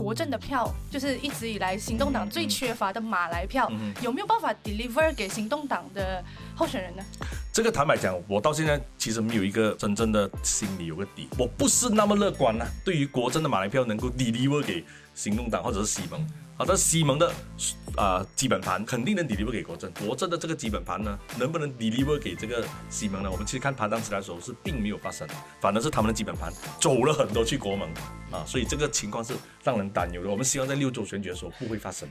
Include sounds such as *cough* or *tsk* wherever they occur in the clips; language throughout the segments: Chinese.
国政的票，就是一直以来行动党最缺乏的马来票，有没有办法 deliver 给行动党的候选人呢？这个坦白讲，我到现在其实没有一个真正的心里有个底，我不是那么乐观呐。对于国政的马来票能够 deliver 给行动党或者是西蒙。好的，西蒙的啊基本盘肯定能 deliver 给国政，国政的这个基本盘呢，能不能 deliver 给这个西蒙呢？我们其实看盘当时来说是并没有发生，反而是他们的基本盘走了很多去国盟啊，所以这个情况是让人担忧的。我们希望在六周选举的时候不会发生。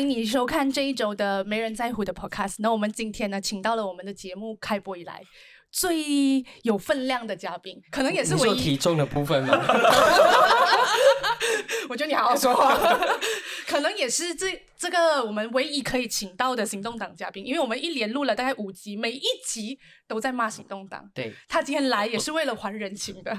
欢迎你收看这一周的没人在乎的 Podcast。那我们今天呢，请到了我们的节目开播以来最有分量的嘉宾，可能也是唯一体重的部分吗？*laughs* 我觉得你好好说话。*laughs* 可能也是这这个我们唯一可以请到的行动党嘉宾，因为我们一连录了大概五集，每一集都在骂行动党。对，他今天来也是为了还人情的。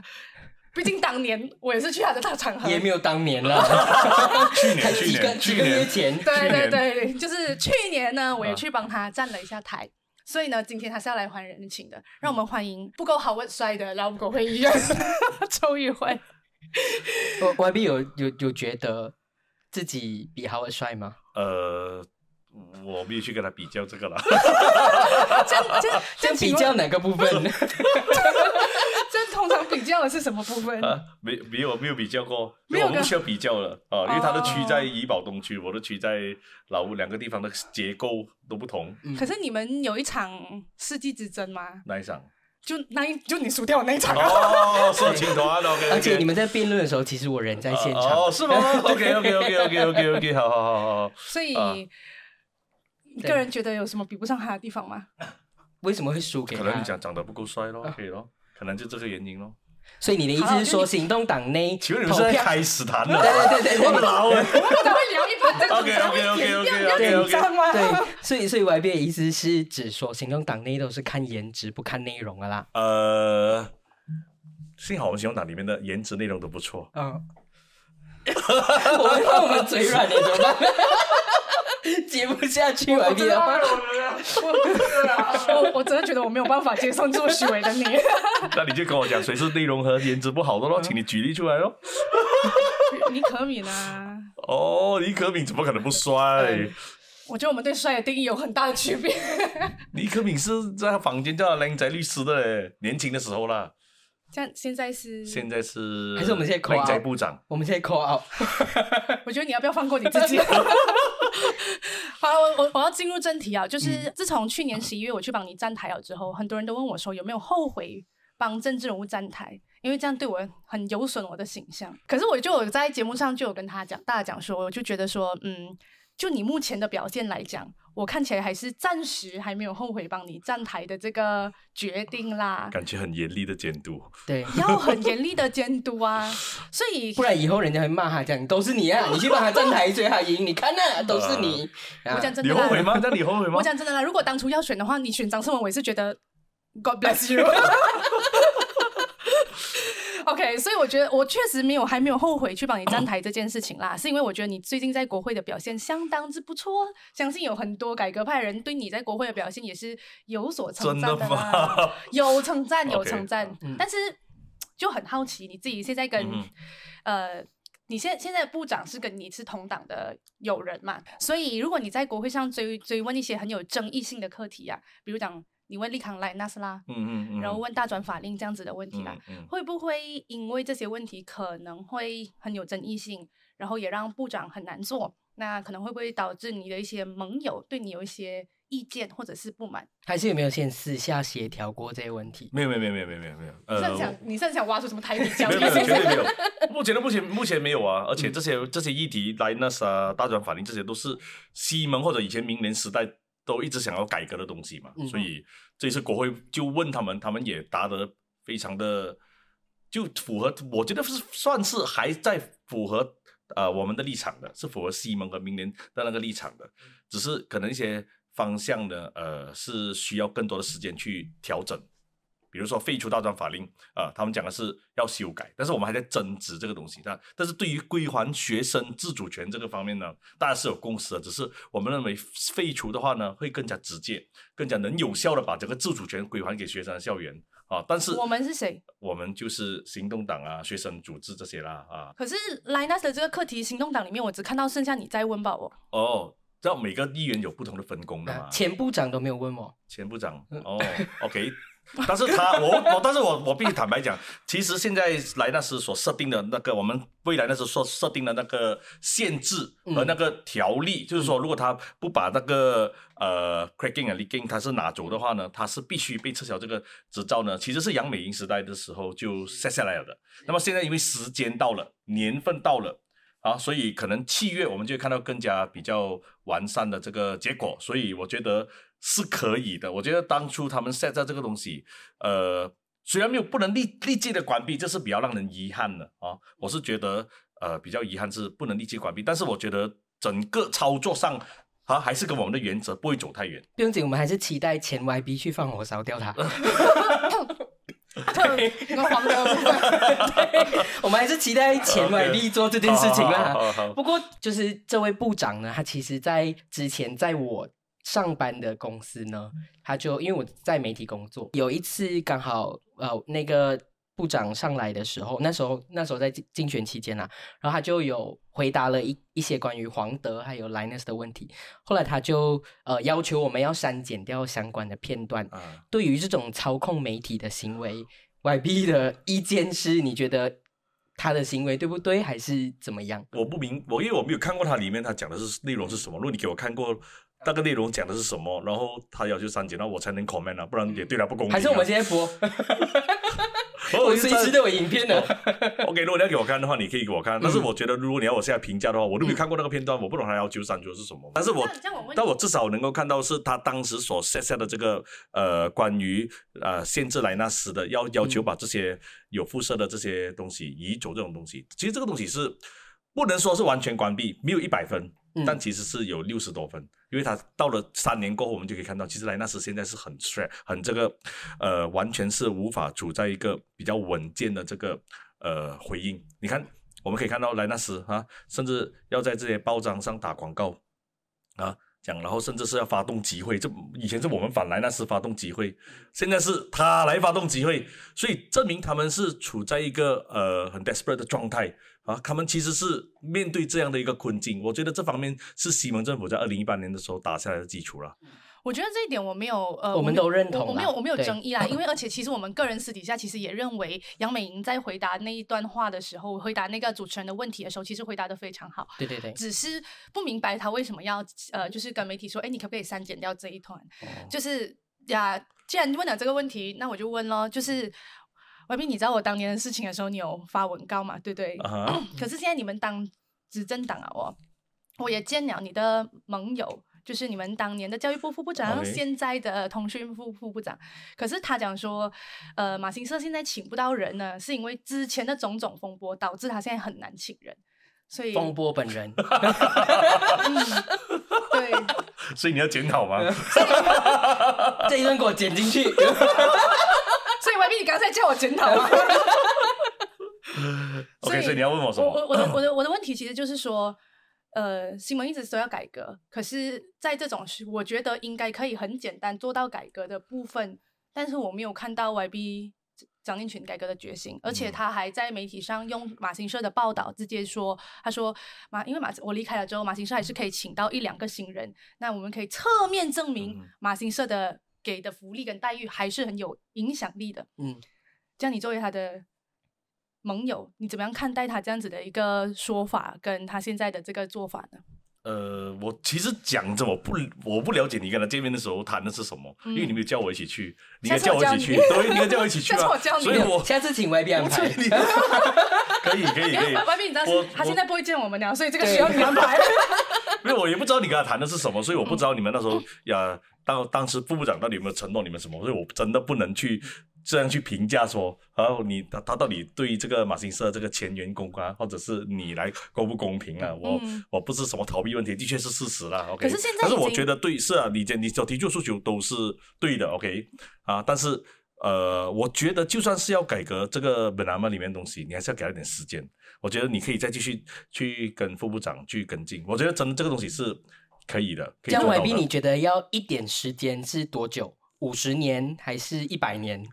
毕竟当年我也是去他的大场合，也没有当年了，*laughs* 去年去年几个月前，对对对，就是去年呢，我也去帮他站了一下台，所以呢，今天他是要来还人情的，让我们欢迎不够好问帅的老狗会议员 *laughs* 周玉辉。我 Y B 有有有觉得自己比好文帅吗？呃，我没有去跟他比较这个了，这这这比较哪个部分？*laughs* 通常比较的是什么部分？啊，没没有没有比较过，没有我们不需要比较了啊，因为他的区在怡保东区，我的区在老屋，两个地方的结构都不同。可是你们有一场世纪之争吗？哪一场？就那一就你输掉那一场哦，说清楚啊，*laughs* OK。而且你们在辩论的时候，其实我人在现场哦，是吗？*laughs* OK OK OK OK OK OK，好好好好。所以，你个人觉得有什么比不上他的地方吗？*laughs* 为什么会输给？可能你讲长得不够帅咯，可以咯。可能就这个原因咯。所以你的意思是说，行动党内请问你们是在开始谈了？对对对对，我老了，我们才会聊一半，这个 OK OK OK OK OK OK，对，所以所以 Y B 的意思是指说，行动党内都是看颜值不看内容的啦。呃，幸好我们行动党里面的颜值内容都不错。嗯，我们怕我们嘴软，你怎么办？*laughs* 接不下去了，你我我 *laughs* 我真的觉得我没有办法接受这么虚伪的你。*laughs* 那你就跟我讲，谁是内容和颜值不好的咯？请你举例出来咯。李可敏啊？哦，李可敏怎么可能不帅？我觉得我们对帅的定义有很大的区别。李可敏是在房间叫靓仔律师的嘞，年轻的时候啦。像现在是？现在是？还是我们现在靓仔部长？我们现在 call out。*laughs* 我觉得你要不要放过你自己？*laughs* 好，我我我要进入正题啊，就是自从去年十一月我去帮你站台了之后，很多人都问我说有没有后悔帮政治人物站台，因为这样对我很有损我的形象。可是我就有在节目上就有跟他讲，大家讲说，我就觉得说，嗯。就你目前的表现来讲，我看起来还是暂时还没有后悔帮你站台的这个决定啦。感觉很严厉的监督，对，*laughs* 要很严厉的监督啊。所以不然以后人家会骂他讲都是你啊，你去帮他站台追他赢，你看那都是你。我讲真的，你后悔吗？那你后悔吗？我讲真的啦，如果当初要选的话，你选张胜文，我也是觉得 God bless you。*laughs* *laughs* OK，所以我觉得我确实没有还没有后悔去帮你站台这件事情啦，是因为我觉得你最近在国会的表现相当之不错，相信有很多改革派人对你在国会的表现也是有所称赞的啦，有称赞有称赞，但是就很好奇你自己现在跟呃，你现现在部长是跟你是同党的友人嘛，所以如果你在国会上追追问一些很有争议性的课题啊，比如讲。你问利康莱纳斯拉，嗯嗯嗯，然后问大转法令这样子的问题啦，会不会因为这些问题可能会很有争议性，然后也让部长很难做？那可能会不会导致你的一些盟友对你有一些意见或者是不满？还是有没有先私下协调过这些问题？没有没有没有没有没有没有没有。你是想你是想挖出什么台底交易？没有绝对没有。*laughs* 目前的目前目前没有啊，而且这些这些议题莱纳斯啊大转法令这些都是西蒙或者以前明年时代。都一直想要改革的东西嘛，所以这次国会就问他们，他们也答得非常的就符合，我觉得是算是还在符合呃我们的立场的，是符合西蒙和明年的那个立场的，只是可能一些方向呢，呃是需要更多的时间去调整。比如说废除大专法令，啊、他们讲的是要修改，但是我们还在争执这个东西。那但是对于归还学生自主权这个方面呢，大家是有共识的，只是我们认为废除的话呢，会更加直接，更加能有效的把整个自主权归还给学生的校园啊。但是我们是谁？我们就是行动党啊、学生组织这些啦啊。可是 Linus 的这个课题行动党里面，我只看到剩下你在问吧我。哦，知道每个议员有不同的分工的嘛？前部长都没有问我，前部长哦，OK，*laughs* 但是他我我，但是我我必须坦白讲，其实现在莱纳斯所设定的那个，我们未来那时候所设定的那个限制和那个条例，就是说，如果他不把那个呃 cracking 啊 leaking 他是拿走的话呢，他是必须被撤销这个执照呢。其实是杨美莹时代的时候就 set 下来了的。那么现在因为时间到了，年份到了。啊，所以可能七月我们就会看到更加比较完善的这个结果，所以我觉得是可以的。我觉得当初他们 set 在这个东西，呃，虽然没有不能立立即的关闭，这是比较让人遗憾的啊。我是觉得呃比较遗憾是不能立即关闭，但是我觉得整个操作上啊还是跟我们的原则不会走太远。不用紧，我们还是期待前 YB 去放火烧掉它。那个黄的部分，我们还是期待前 YB 做这件事情啦。不过，就是这位部长呢，他其实在之前在我上班的公司呢，他就因为我在媒体工作，有一次刚好呃那个部长上来的时候，那时候那时候在竞竞选期间啊，然后他就有回答了一一些关于黄德还有 Linus 的问题，后来他就呃要求我们要删减掉相关的片段。啊。对于这种操控媒体的行为，YB 的意见是，你觉得他的行为对不对，还是怎么样？我不明，我因为我没有看过他里面他讲的是内容是什么。如果你给我看过那个内容讲的是什么，然后他要求删减，那我才能 comment 啊，不然也对他不公平、啊。还是我们现在播？哦 *laughs* 我随时都有影片的。*laughs* OK，如果你要给我看的话，你可以给我看。但是我觉得，如果你要我现在评价的话，我都没有看过那个片段，我不懂他要求删除的是什么。但是我但我至少能够看到是他当时所 set 下的这个呃关于呃限制莱纳斯的要要求把这些有辐射的这些东西移走这种东西，其实这个东西是不能说是完全关闭，没有一百分，嗯但其实是有六十多分，因为他到了三年过后，我们就可以看到，其实莱纳斯现在是很 stress，很这个呃完全是无法处在一个比较稳健的这个呃回应。你看，我们可以看到莱纳斯啊，甚至要在这些报章上打广告啊。讲，然后甚至是要发动集会，这以前是我们反莱纳斯发动集会，现在是他来发动集会，所以证明他们是处在一个呃很 desperate 的状态啊，他们其实是面对这样的一个困境。我觉得这方面是西蒙政府在二零一八年的时候打下来的基础了。我觉得这一点我没有呃，我们都认同我我没有我没有对争议啦，*laughs* 因为而且其实我们个人私底下其实也认为杨美莹在回答那一段话的时候，回答那个主持人的问题的时候，其实回答的非常好。对对对，只是不明白他为什么要呃，就是跟媒体说，哎，你可不可以删减掉这一段？就是呀，既然问了这个问题，那我就问咯，就是。外斌，你知道我当年的事情的时候，你有发文告嘛？对不对？*clears throat* 可是现在你们当执政党啊，我我也见了你的盟友，就是你们当年的教育部副部长现在的通讯部副部长。可是他讲说，呃，马新社现在请不到人呢，是因为之前的种种风波导致他现在很难请人。所以，风波本人，*laughs* 嗯，对，所以你要检讨吗？*laughs* 这一段给我剪进去。*laughs* 你刚才叫我检讨吗？*laughs* OK，所以你要问我什么？我我我的 *coughs* 我的我的问题其实就是说，呃，新闻一直说要改革，可是，在这种事，我觉得应该可以很简单做到改革的部分，但是我没有看到 YB 张念群改革的决心，而且嗯他还在媒体上用马新社的报道直接说，他说马因为马我离开了之后，马新社还是可以请到一两个新人，那我们可以侧面证明嗯马新社的给的福利跟待遇还是很有影响力的。嗯，这样你作为他的盟友，你怎么样看待他这样子的一个说法，跟他现在的这个做法呢？呃，我其实讲着我不我不了解你跟他见面的时候谈的是什么，因为你没有叫我一起去，你应该叫我一起去，你对，你应该叫我一起去下次啊我教，你所以我下次请 YB 安排。*laughs* 可以可以可以，外面你知道我他现在不会见我们了，所以这个需要你安排。*laughs* 没有我也不知道你跟他谈的是什么，所以我不知道你们那时候 *laughs* 呀，当当时副部长到底有没有承诺你们什么，所以我真的不能去这样去评价说，然后你他他到底对这个马新社这个前员工啊，或者是你来公不公平啊？我、嗯我不是什么逃避问题，的确是事实啦。OK，可是现在但是我觉得对是啊，你你所提出诉求都是对的。OK 啊，但是呃，我觉得就算是要改革这个本来嘛里面的东西，你还是要给他一点时间。我觉得你可以再继续去跟副部长去跟进。我觉得真的这个东西是可以的，可以这样做到 YB 的。你觉得要一点时间是多久？五十年还是一百年？*laughs*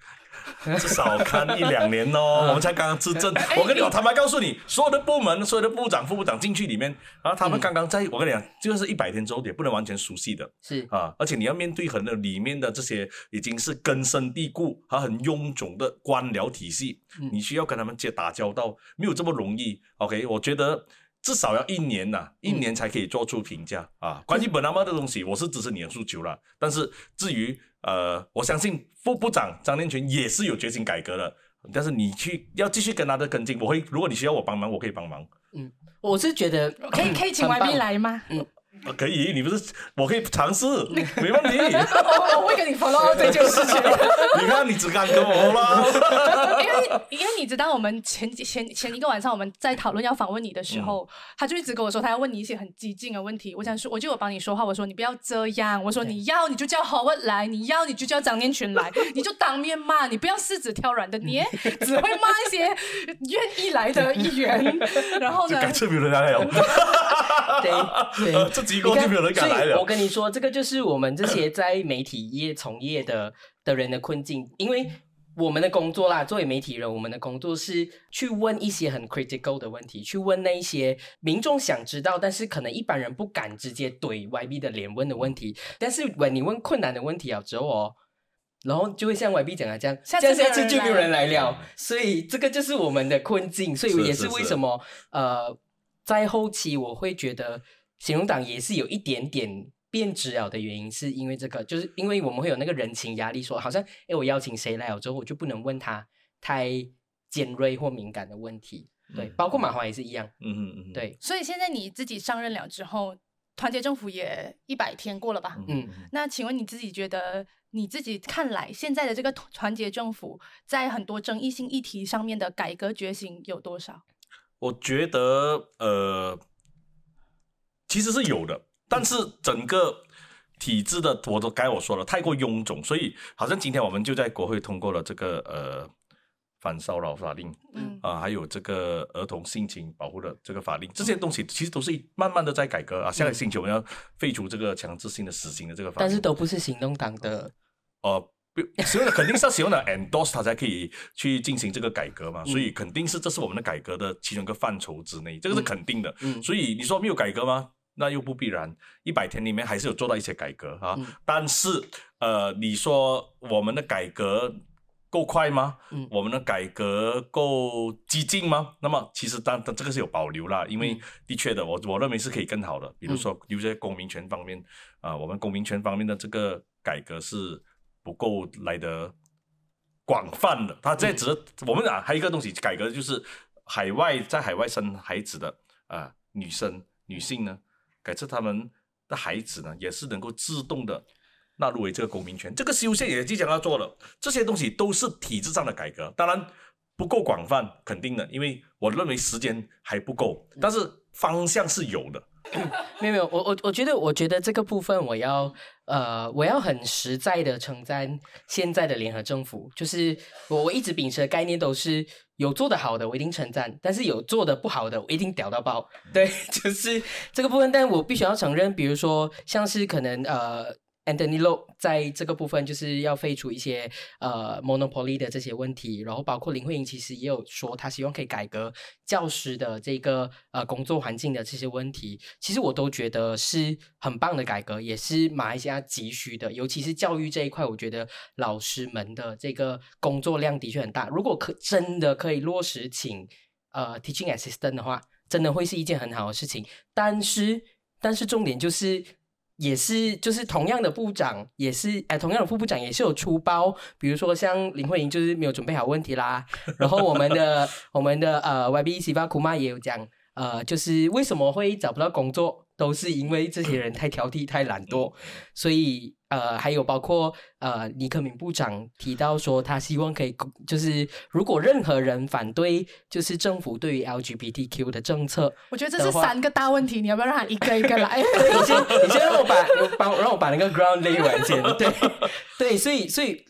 至少看一两年哦，*laughs* 我们才刚刚执政。*laughs* 我跟你讲，坦白告诉你，所有的部门、所有的部长、副部长进去里面，然后他们刚刚在，我跟你讲，就是一百天之后也不能完全熟悉的是啊，而且你要面对很多里面的这些已经是根深蒂固和很臃肿的官僚体系，嗯你需要跟他们接打交道，没有这么容易。OK，我觉得。至少要一年呐、一年才可以做出评价、啊。关于本拉曼的东西，我是支持你的诉求了。但是至于呃，我相信副部长张念群也是有决心改革的。但是你去要继续跟他的跟进，我会如果你需要我帮忙，我可以帮忙。嗯我是觉得可以可以请很棒 YB 来吗？啊可以，你不是我可以尝试，没问题。我 *laughs* 我会跟你 follow 这件事情。*laughs* 你看你只敢跟我啦。*laughs* 因为因为你知道，我们前几前前一个晚上我们在讨论要访问你的时候，他就一直跟我说他要问你一些很激进的问题。我想说，我就有帮你说话，我说你不要这样，我说你要你就叫 Howard 来，你要你就叫张念群来，你就当面骂，你不要柿子挑软的捏，只会骂一些愿意来的议员。然后呢，对对，这几个就没有人敢来了我。跟你说，这个就是我们这些在媒体业从业的的人的困境，因为我们的工作啦，作为媒体人，我们的工作是去问一些很 critical 的问题，去问那一些民众想知道，但是可能一般人不敢直接怼 YB 的脸问的问题。但是 when 你问困难的问题啊之后哦。然后就会像 YB 讲的这样，下次这样下次就没有人人来了，所以这个就是我们的困境，所以也是是是是为什么呃，在后期我会觉得行动党也是有一点点变质了的原因，是因为这个，就是因为我们会有那个人情压力，说好像哎，我邀请谁来了之后，我就不能问他太尖锐或敏感的问题，对，嗯包括马华也是一样，嗯嗯嗯，对，所以现在你自己上任了之后，团结政府也一百天过了吧？嗯那请问你自己觉得，你自己看来现在的这个团团结政府在很多争议性议题上面的改革觉醒有多少？我觉得呃，其实是有的，但是整个体制的，我都该我说了，太过臃肿，所以好像今天我们就在国会通过了这个呃反骚扰法令嗯啊、还有这个儿童性侵保护的这个法令，这些东西其实都是慢慢的在改革啊。下个星期我们要废除这个强制性的死刑的这个法令，但是都不是行动党的，呃，不使用的肯定是要使用的 endorse 它才可以去进行这个改革嘛，所以肯定是这是我们的改革的其中一个范畴之内，这个是肯定的。嗯所以你说没有改革吗？那又不必然，一百天里面还是有做到一些改革啊。嗯但是呃，你说我们的改革够快吗？嗯我们的改革够激进吗？那么其实当当这个是有保留啦，因为嗯的确的，我我认为是可以更好的。比如说，有些公民权方面啊、我们公民权方面的这个改革是不够来的广泛的。它这只是、我们啊，还有一个东西改革就是海外在海外生孩子的啊、女生女性呢，改次他们的孩子呢，也是能够自动的纳入为这个公民权。这个修宪也即将要做了，这些东西都是体制上的改革，当然不够广泛，肯定的，因为我认为时间还不够，但是方向是有的。*laughs* 没有没有，我我我觉得，我觉得这个部分我要呃，我要很实在的称赞现在的联合政府，就是我我一直秉持的概念都是有做的好的我一定称赞，但是有做的不好的我一定屌到爆。*laughs* 对，*laughs* 就是这个部分，但我必须要承认，比如说像是可能呃。Anthony Lo 在这个部分就是要废除一些呃 monopoly 的这些问题，然后包括林慧莹其实也有说，她希望可以改革教师的这个呃工作环境的这些问题，其实我都觉得是很棒的改革，也是马来西亚急需的，尤其是教育这一块，我觉得老师们的这个工作量的确很大。如果可真的可以落实请呃 teaching assistant 的话，真的会是一件很好的事情。但是，但是重点就是。也是，就是同样的部长，也是哎，同样的副部长也是有出包，比如说像林慧莹就是没有准备好问题啦，然后我们的我们的呃 YB 西巴库玛也有讲，呃，就是为什么会找不到工作，都是因为这些人太挑剔、太懒惰，所以呃，还有包括呃，尼克敏部长提到说，他希望可以，就是如果任何人反对，就是政府对于 LGBTQ 的政策，我觉得这是三个大问题，你要不要让他一个一个来？*laughs* 你先，你先让我把，帮我让我把那个 ground 勒完先。*laughs* 对，对，所以，所以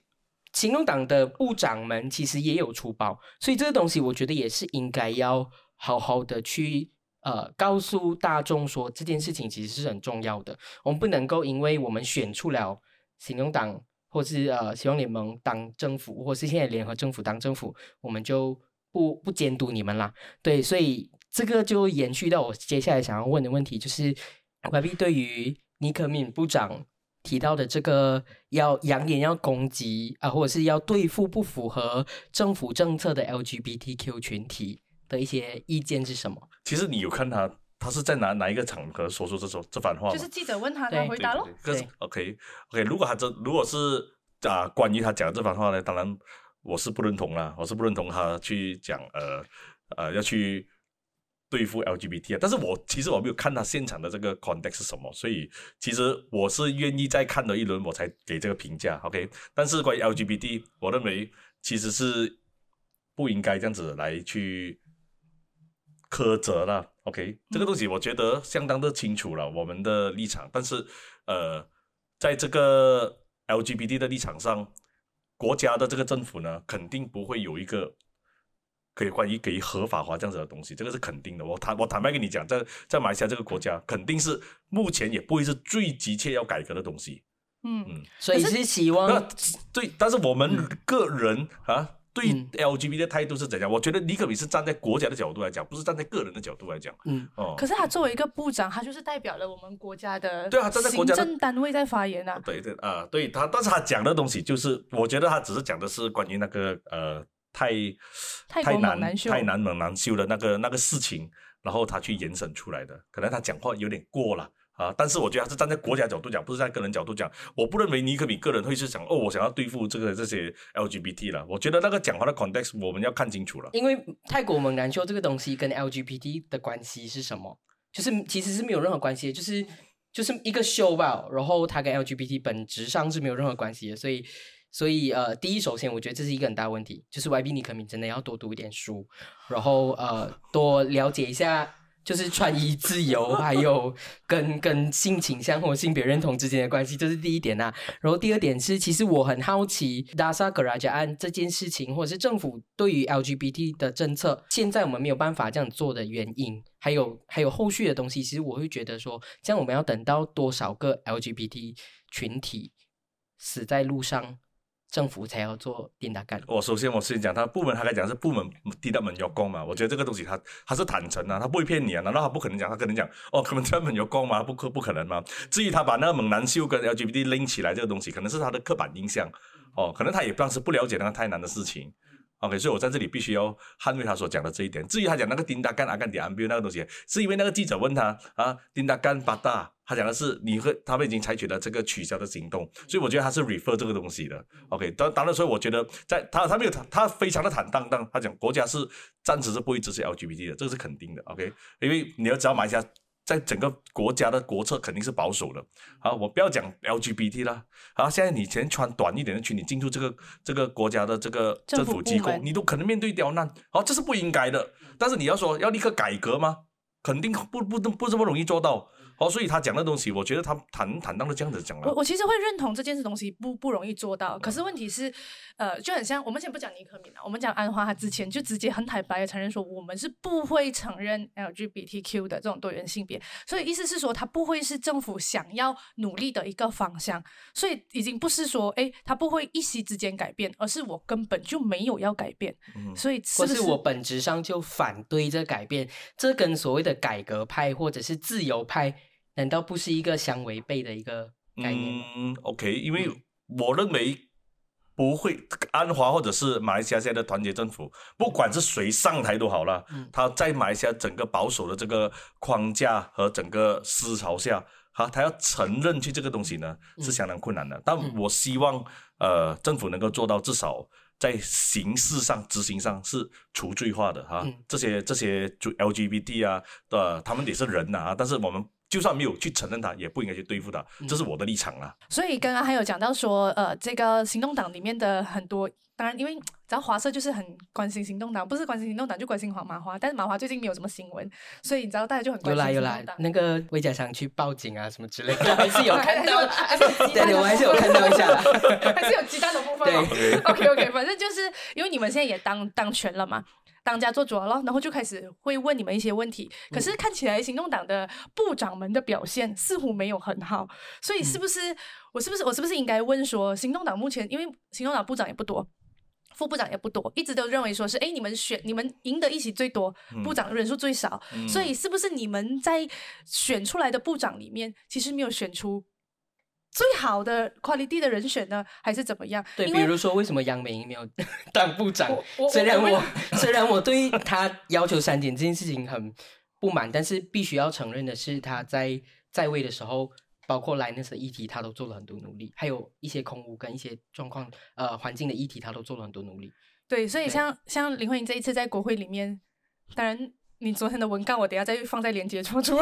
行动党的部长们其实也有出包，所以这个东西我觉得也是应该要好好的去呃告诉大众说这件事情其实是很重要的。我们不能够因为我们选出了行动党或是呃希望联盟当政府，或是现在联合政府当政府，我们就不不监督你们啦。对，所以这个就延续到我接下来想要问的问题，就是 Y B 对于尼可敏部长。提到的这个要扬言要攻击啊，或者是要对付不符合政府政策的 LGBTQ 群体的一些意见是什么？其实你有看他，他是在哪哪一个场合说出这种这番话就是记者问他，他回答喽。可是 OK OK，如果他这如果是啊，关于他讲这番话呢，当然我是不认同啦，我是不认同他去讲呃呃要去。对付 LGBT 啊，但是我其实我没有看他现场的这个 context 是什么，所以其实我是愿意再看了一轮我才给这个评价，OK？但是关于 LGBT，我认为其实是不应该这样子来去苛责了，OK？这个东西我觉得相当的清楚了我们的立场，但是呃，在这个 LGBT 的立场上，国家的这个政府呢，肯定不会有一个。可以关于可以合法化这样子的东西，这个是肯定的。我坦我坦白跟你讲，在在马来西亚这个国家，肯定是目前也不会是最急切要改革的东西。嗯嗯，所以是希望那对，但是我们个人啊，对 LGBT 的态度是怎样？我觉得尼可比是站在国家的角度来讲，不是站在个人的角度来讲。嗯哦。可是他作为一个部长，他就是代表了我们国家的对啊，站在国家行政单位在发言啊。对对啊，对他，但是他讲的东西就是，我觉得他只是讲的是关于那个呃。太太难太难猛难修的那个那个事情，然后他去延伸出来的，可能他讲话有点过了啊。但是我觉得他是站在国家角度讲，不是在个人角度讲。我不认为尼克米个人会是想哦，我想要对付这个这些 LGBT 了。我觉得那个讲话的 context 我们要看清楚了。因为泰国猛男秀这个东西跟 LGBT 的关系是什么？就是其实是没有任何关系的，就是就是一个秀吧。然后它跟 LGBT 本质上是没有任何关系的，所以。所以呃，第一，首先我觉得这是一个很大问题，就是 YB 尼克敏真的要多读一点书，然后呃，多了解一下，就是穿衣自由，*laughs* 还有跟跟性倾向或性别认同之间的关系，这是第一点呐。然后第二点是，其实我很好奇达萨格拉加案这件事情，或者是政府对于 LGBT 的政策，现在我们没有办法这样做的原因，还有还有后续的东西。其实我会觉得说，这样我们要等到多少个 LGBT 群体死在路上？政府才要做电打干。我首先我先讲，他部门他来讲是部门地大门有工嘛，我觉得这个东西他他是坦诚啊，他不会骗你啊，难道他不可能讲？他可能讲哦，可能专门有工吗？不可不可能吗？至于他把那个猛男秀跟 LGBT 拎起来这个东西，可能是他的刻板印象哦，可能他也当时不了解那个太难的事情。OK，所以我在这里必须要捍卫他所讲的这一点。至于他讲那个丁达干阿干迪安比那个东西，是因为那个记者问他啊，丁达干巴大，他讲的是你和他们已经采取了这个取消的行动，所以我觉得他是 refer 这个东西的。OK，当当然，所以我觉得在他他没有他他非常的坦荡荡，他讲国家是暂时是不会支持 LGBT 的，这个是肯定的。OK，因为你要只要买下。在整个国家的国策肯定是保守的。好，我不要讲 LGBT 了。好，现在你先穿短一点的裙，你进入这个这个国家的这个政府机构，你都可能面对刁难。好，这是不应该的。但是你要说要立刻改革吗？肯定不不不这么容易做到。哦，所以他讲的东西，我觉得他坦坦荡的这样子讲了。我我其实会认同这件事东西不不容易做到，可是问题是，呃，就很像我们先不讲尼克敏了，我们讲安华，他之前就直接很坦白的承认说，我们是不会承认 LGBTQ 的这种多元性别，所以意思是说，他不会是政府想要努力的一个方向，所以已经不是说，哎，他不会一夕之间改变，而是我根本就没有要改变，嗯所以或是我本质上就反对这改变，这跟所谓的改革派或者是自由派。难道不是一个相违背的一个概念嗯，OK，因为我认为不会安华或者是马来西亚现在的团结政府，不管是谁上台都好了，他在马来西亚整个保守的这个框架和整个思潮下，好，他要承认去这个东西呢是相当困难的。但我希望呃政府能够做到至少在形式上执行上是除罪化的哈。这些这些就 LGBT 啊，呃，他们也是人呐啊，但是我们。就算没有去承认他，也不应该去对付他，这是我的立场啦。所以刚刚还有讲到说，呃，这个行动党里面的很多，当然因为 *tsk* 只要华社就是很关心行动党，不是关心行动党就关心黄麻花，但是麻花最近没有什么新闻，所以你知道大家就很关心有啦有啦行动党，。那个魏家祥去报警啊什么之类的，还是有看到，*laughs* 还是有鸡蛋对对，我还是有看到一下啦。*laughs* 还是有鸡蛋的部分、*laughs* OK OK，反正就是因为你们现在也当当权了嘛。当家做主了，然后就开始会问你们一些问题。可是看起来行动党的部长们的表现似乎没有很好，所以是不是、我是不是我是不是应该问说，行动党目前因为行动党部长也不多，副部长也不多，一直都认为说是哎，你们选你们赢得一席最多，部长人数最少，嗯。所以是不是你们在选出来的部长里面，其实没有选出最好的 quality 的人选呢，还是怎么样？对，比如说为什么杨美英没有 *laughs* 当部长？虽然我 *laughs* 我虽然我对他要求删减这件事情很不满，但是必须要承认的是，他在在位的时候，包括 Linus 的议题，他都做了很多努力，还有一些空屋跟一些状况呃环境的议题，他都做了很多努力。对，所以像像林慧英这一次在国会里面，当然你昨天的文稿我等下再放在链接处出。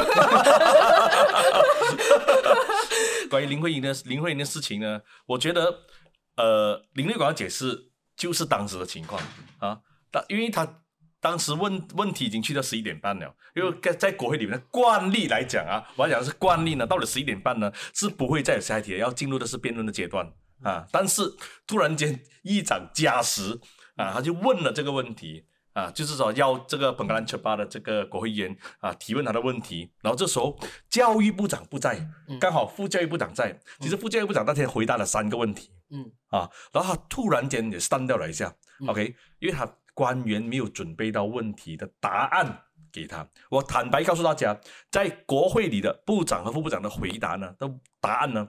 *laughs* 关于林慧英的林慧英的事情呢，我觉得呃，林瑞广的解释就是当时的情况啊，当因为他当时问问题已经去到十一点半了，因为在在国会里面的惯例来讲啊，我要讲的是惯例呢，到了十一点半呢是不会再有下一题，要进入的是辩论的阶段啊，但是突然间议长加时啊，他就问了这个问题。啊，就是说要这个本格兰切巴的这个国会议员啊提问他的问题，然后这时候教育部长不在，刚好副教育部长在。其实副教育部长那天回答了三个问题嗯啊，然后他突然间也删掉了一下、嗯 o k 因为他官员没有准备到问题的答案给他。我坦白告诉大家，在国会里的部长和副部长的回答呢，的答案呢，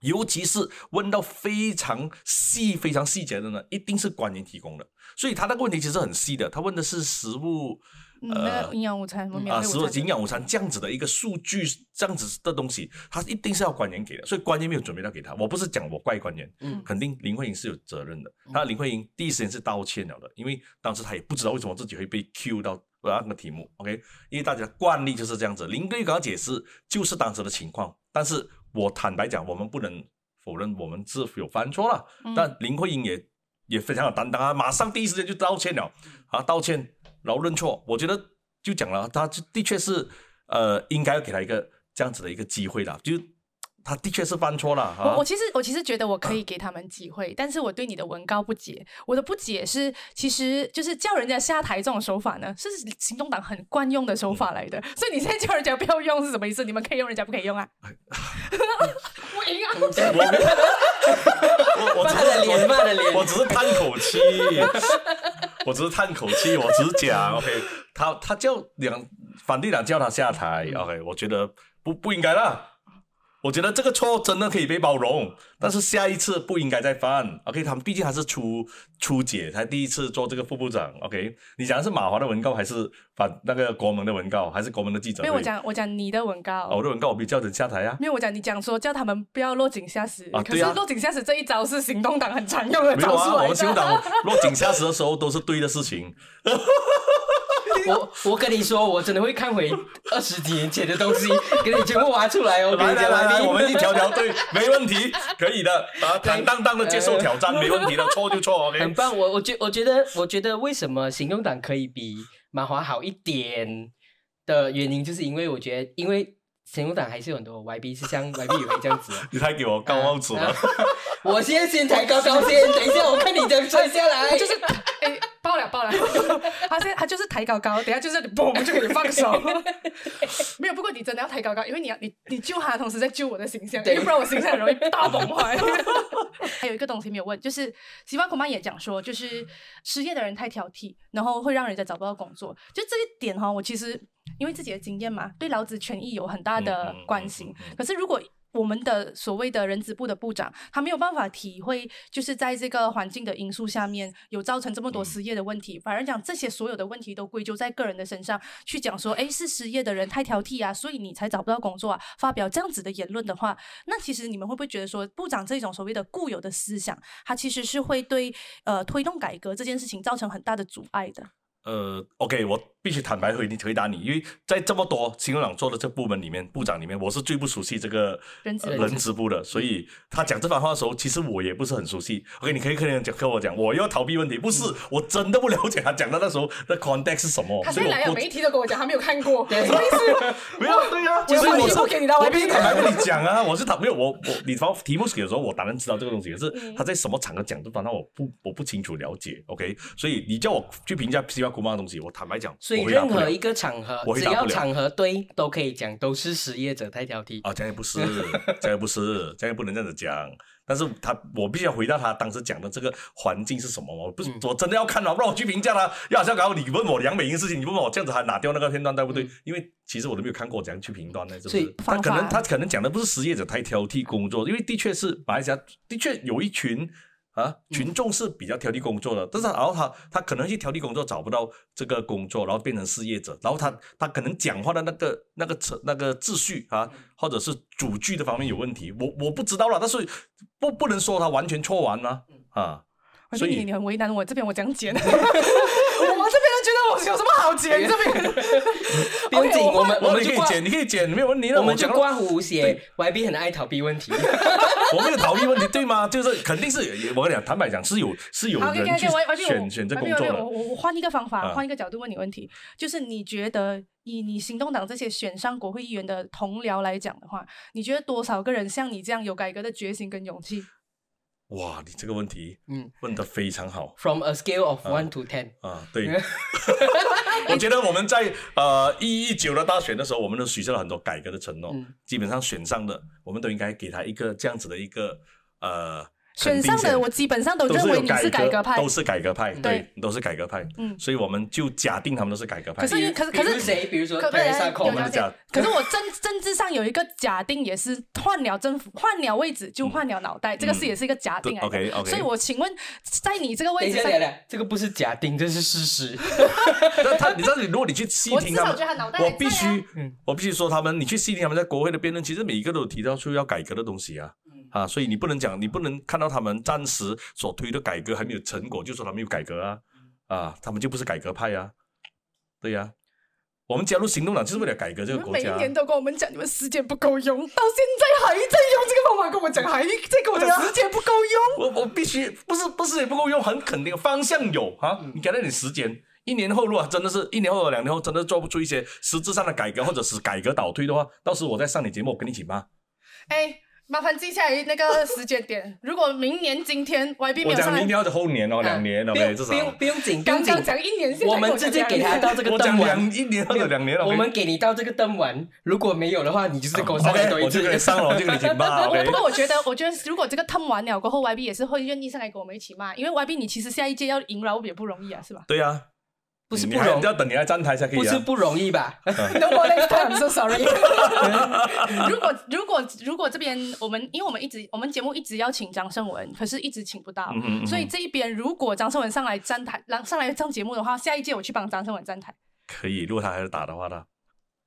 尤其是问到非常细、非常细节的呢，一定是官员提供的。所以他那个问题其实很细的，他问的是食物。嗯，那个营养午餐，啊，食物营养午餐这样子的一个数据，这样子的东西，他一定是要官员给的，所以官员没有准备到给他。我不是讲我怪官员，嗯肯定林慧英是有责任的。那林慧英第一时间是道歉了的，因为当时他也不知道为什么自己会被 Q 到呃那个题目，OK？因为大家的惯例就是这样子。林慧刚刚解释就是当时的情况，但是我坦白讲，我们不能否认我们是有犯错了，嗯。但林慧英也也非常有担当啊，马上第一时间就道歉了啊，道歉然后认错，我觉得就讲了，他就的确是呃应该要给他一个这样子的一个机会的，就是他的确是犯错了啊我我。其实我其实觉得我可以给他们机会，但是我对你的文告不解。我的不解是，其实就是叫人家下台这种手法呢，是行动党很惯用的手法来的。所以你现在叫人家不要用是什么意思？你们可以用，人家不可以用啊？*laughs* 我赢啊！我我只骂的脸，是骂的脸。我只是叹口气，我只是叹口气，我只是讲 OK，他他叫两反对党叫他下台，OK，我觉得不不应该啦。我觉得这个错真的可以被包容，但是下一次不应该再犯。OK，他们毕竟还是初初姐，才第一次做这个副部长。OK，你讲的是马华的文告，还是反那个国门的文告，还是国门的记者会？没有我讲我讲你的文告。哦，我的文告我没有叫人下台啊。没有，我讲你讲说叫他们不要落井下石，可是啊对啊落井下石这一招是行动党很常用的没有啊，招数来我们行动。党落井下石的时候都是对的事情。我我跟你说，我真的会看回二十几年前的东西，给你全部挖出来哦。来来来来，我们一条条对，没问题，可以的，啊，*laughs* 坦荡荡的接受挑战，没问题的，错就错，OK *laughs* 很。棒。我我觉我觉得我觉得为什么行动党可以比马华好一点的原因，就是因为我觉得，因为行动党还是有很多 YB 是像 YB 以为这样子的。*laughs* 你太给我高帽子了，我现在先抬高高先，等一下我看你怎么摔下来。就是哎，爆了爆了，他现在他就是抬高高，等下就是嘣就可以放手。*laughs* 没有，不过你真的要抬高高，因为你要你你救他的同时在救我的形象，因对为不然我形象很容易大崩坏。*laughs* 还有一个东西没有问，就是西方恐怕也讲说，就是失业的人太挑剔，然后会让人家找不到工作。就这一点哈、我其实因为自己的经验嘛，对劳资权益有很大的关心。嗯嗯可是如果我们的所谓的人资部的部长，他没有办法体会，就是在这个环境的因素下面，有造成这么多失业的问题。反而讲这些所有的问题都归咎在个人的身上，去讲说，哎，是失业的人太挑剔啊，所以你才找不到工作啊。发表这样子的言论的话，那其实你们会不会觉得说，部长这种所谓的固有的思想，它其实是会对呃推动改革这件事情造成很大的阻碍的？呃，OK，我必必须坦白回回答你，因为在这么多新闻党做的这部门里面，部长里面，我是最不熟悉这个人资呃部的，所以他讲这番话的时候，其实我也不是很熟悉。OK，你可以可能讲跟我讲，我要逃避问题，不是，我真的不了解他讲的那时候的 context 是什么。他现在来了，所以我不每一题都跟我讲，他没有看过，对什么意思？没有对呀、*laughs* 我所以我题目给你的我我必须坦白跟你讲啊，我是他没有我我你发题目给的时候，我当然知道这个东西，可是嗯他在什么场合讲这番话，我不我不清楚了解。OK，所以你叫我去评价西瓜古妈的东西，我坦白讲，所以任何一个场合只要场合对，都可以讲都是失业者太挑剔。啊，这样也不是，*laughs* 这样也不是，这样也不能这样子讲。但是他，我必须要回答他当时讲的这个环境是什么？我不是，嗯我真的要看了，不然我去评价他。要好像刚刚你问我梁美英事情，你问我这样子还拿掉那个片段，对不对？嗯因为其实我都没有看过怎样去评断呢，是不是？他可能他可能讲的不是失业者太挑剔工作，因为的确是马来西亚的确有一群。啊，群众是比较挑剔工作的，但是然后他他可能去挑剔工作找不到这个工作，然后变成失业者，然后他他可能讲话的那个那个程那个秩序啊，或者是主句的方面有问题，我我不知道了，但是不不能说他完全错完了啊，所以所以你很为难我，这边我讲剪，我这边人觉得我有什么好剪？这边不用紧，OK，我我们我我们可以剪，你可以剪，没有问题我们就刮胡写，YB 很爱逃避问题。*laughs* 我没有逃避问题，对吗？就是肯定是，我跟你讲，坦白讲是有是有人去选选这工作的我我我换一个方法，啊换一个角度问你问题，就是你觉得以你行动党这些选上国会议员的同僚来讲的话，你觉得多少个人像你这样有改革的决心跟勇气？哇，你这个问题嗯。问得非常好，From a scale of one to ten，啊！对，*laughs* 我觉得我们在呃一一九的大选的时候，我们都许下了很多改革的承诺，嗯。基本上选上的，我们都应该给他一个这样子的一个呃选上的我基本上都认为你是改革派都，是改革派，对对，都是改革派，嗯所以我们就假定他们都是改革派。可是可是可是比如谁？比如说可是假解，可是我政 *laughs* 政治上有一个假定，也是换了政府，换了位置就换了脑袋，这个是也是一个假定来的。OK，OK 所以我请问，在你这个位置上这个不是假定，这是事实。*laughs* 那他，你知道，你如果你去细听他们，我必须我必须说他们，你去细听他们在国会的辩论，其实每一个都有提到出要改革的东西啊。嗯啊，所以你不能讲，你不能看到他们暂时所推的改革还没有成果，就说他们有改革啊，嗯啊，他们就不是改革派啊，对呀、我们加入行动党就是为了改革这个国家啊。年都跟我们讲你们时间不够用，到现在还在用这个方法跟我讲，还在跟我讲时间不够用。我我必须不是不是也不够用，很肯定方向有啊，嗯你给他点时间。一年后，如果真的是一年后、两年后，真的做不出一些实质上的改革，或者是改革倒退的话，到时候我再上你节目，我跟你一起骂。哎，麻烦记下来那个时间点。*laughs* 如果明年今天 YB 没有上来我讲明，年或者后年哦，两年不 OK，至少不用不用紧，不用紧刚刚。讲一年，现在我们直接给他到这个我讲灯完两，一年或者两年了。我们给你到这个灯完，如果没有的话，你就是给我上来 OK，多一次我就。跟你上了，我就跟你一起骂。我 *laughs* OK，不过我觉得，我觉得如果这个 turn 完了过后，YB 也是会愿意上来跟我们一起骂，因为 YB 你其实下一届要赢了也不容易啊，是吧对呀，不是不容易要等你来站台才可以啊。不是不容易吧？？*laughs* No more next time, I'm so sorry *laughs* 如果如果如果这边我们，因为我们一直我们节目一直邀请张胜文，可是一直请不到，嗯哼嗯所以这一边如果张胜文上来站台，让上来上节目的话，下一届我去帮张胜文站台。可以，如果他还是打的话呢？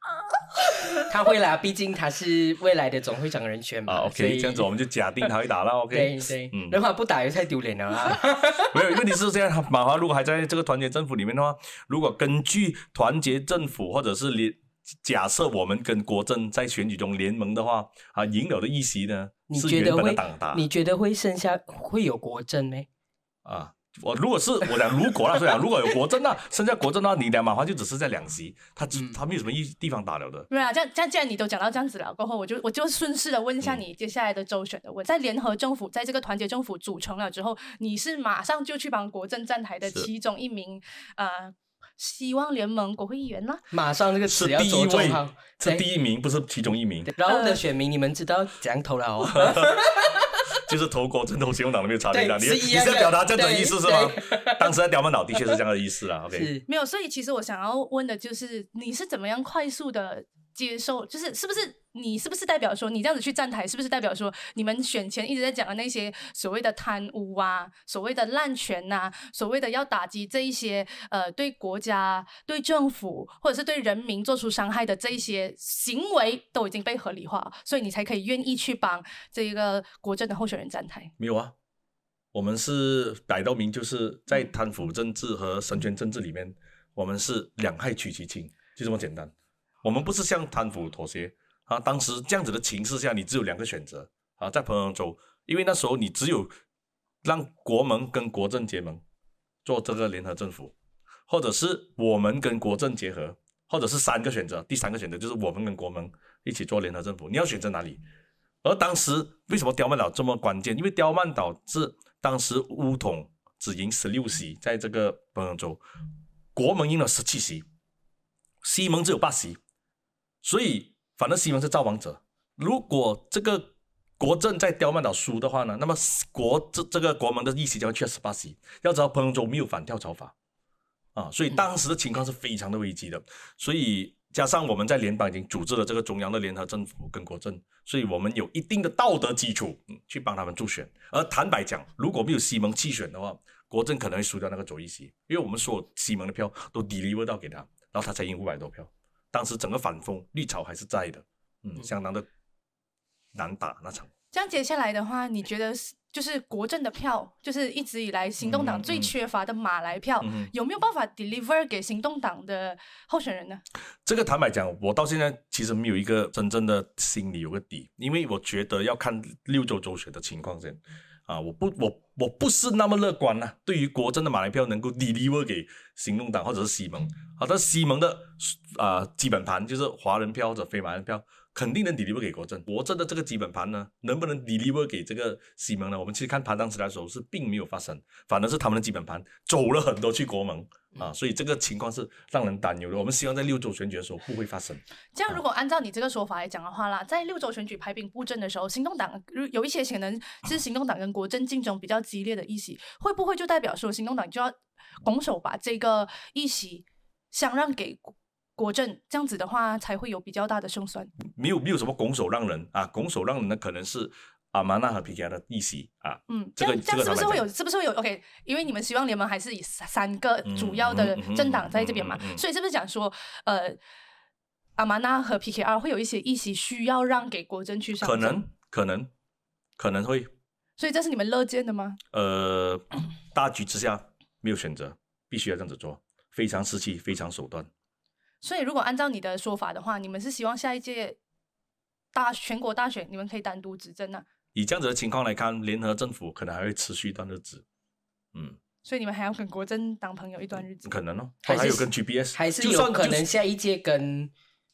*laughs* 他会啦，毕竟他是未来的总会长人选嘛。啊，OK，以这样子我们就假定他会打了。OK，*laughs* 对对，嗯如果不打又太丢脸了啊。*laughs* 没有问题是这样，马华如果还在这个团结政府里面的话，如果根据团结政府或者是联假设我们跟国政在选举中联盟的话，啊，赢了的议席呢你是原本觉得会的党打？你觉得会剩下会有国政呢？啊。我如果是我讲如果那，所以讲如果有国政啊，剩下国政的话，你两马华就只是在两席，他只、嗯他没有什么地地方打了的。对啊，这样这样，既然你都讲到这样子了，过后我就我就顺势的问一下你接下来的周选的问，在联合政府在这个团结政府组成了之后，你是马上就去帮国政站台的其中一名呃希望联盟国会议员啦。马上这个是词要第一位是第一名，不是其中一名，然后的选民，你们知道怎样投了哦？*laughs* *laughs* *laughs* 就是投国政投行动党都没有差别的。你你是要表达这样的意思是吗？*laughs* 当时在刁曼岛的确是这样的意思啦。OK，没有，所以其实我想要问的就是，你是怎么样快速的接受？就是是不是你是不是代表说，你这样子去站台，是不是代表说，你们选前一直在讲的那些所谓的贪污啊，所谓的滥权呐、所谓的要打击这一些呃对国家、对政府或者是对人民做出伤害的这一些行为，都已经被合理化，所以你才可以愿意去帮这一个国政的候选人站台。没有啊，我们是摆到明，就是在贪腐政治和神权政治里面，我们是两害取其轻，就这么简单。我们不是向贪腐妥协啊。当时这样子的情势下，你只有两个选择啊，在彭阳州，因为那时候你只有让国盟跟国政结盟，做这个联合政府，或者是我们跟国政结合，或者是三个选择，第三个选择就是我们跟国盟一起做联合政府，你要选择哪里？而当时为什么刁曼岛这么关键？因为刁曼岛是当时乌统只赢十六席，在这个彭阳州，国盟赢了十七席，西盟只有八席。所以，反正西蒙是造王者。如果这个国政在刁曼岛输的话呢，那么国这这个国盟的议席将会去十八席。要知道，彭州没有反跳槽法啊，所以当时的情况是非常的危机的。所以加上我们在联邦已经组织了这个中央的联合政府跟国政，所以我们有一定的道德基础，嗯，去帮他们助选。而坦白讲，如果没有西蒙弃选的话，国政可能会输掉那个左翼席，因为我们所有西蒙的票都 deliver 到给他，然后他才赢五百多票。当时整个反风绿潮还是在的，嗯，相当的难打那场。这样接下来的话，你觉得是就是国政的票，就是一直以来行动党最缺乏的马来票，有没有办法 deliver 给行动党的候选人呢？这个坦白讲，我到现在其实没有一个真正的心里有个底，因为我觉得要看六州州选的情况先。啊，我不，我我不是那么乐观呐。对于国政的马来票能够 deliver 给行动党或者是西盟，好的，西盟的啊基本盘就是华人票或者非马来票。肯定能 deliver 给国政，国政的这个基本盘呢，能不能 deliver 给这个西蒙呢？我们其实看盘当时来说是并没有发生，反而是他们的基本盘走了很多去国盟啊，所以这个情况是让人担忧的。我们希望在六州选举的时候不会发生。这样，如果按照你这个说法来讲的话啦，在六州选举排兵布阵的时候，行动党有一些可能是行动党跟国政竞争比较激烈的议席，会不会就代表说行动党就要拱手把这个议席想让给？国政这样子的话，才会有比较大的胜算。没有没有什么拱手让人啊，拱手让人的可能是阿玛纳和皮卡的议席啊。嗯，这个这样是不是会有？是不是会有？OK，因为你们希望联盟还是以三个主要的政党在这边嘛，所以是不是讲说，呃，阿玛纳和 PKR 会有一些议席需要让给国政去上？可能，可能，可能会。所以这是你们乐见的吗？呃，大局之下没有选择，必须要这样子做，非常时期，非常手段。所以，如果按照你的说法的话，你们是希望下一届大全国大选，你们可以单独执政呢？以这样子的情况来看，联合政府可能还会持续一段日子。嗯，所以你们还要跟国政当朋友一段日子？可能哦，还有跟 GPS，还是有可能下一届跟。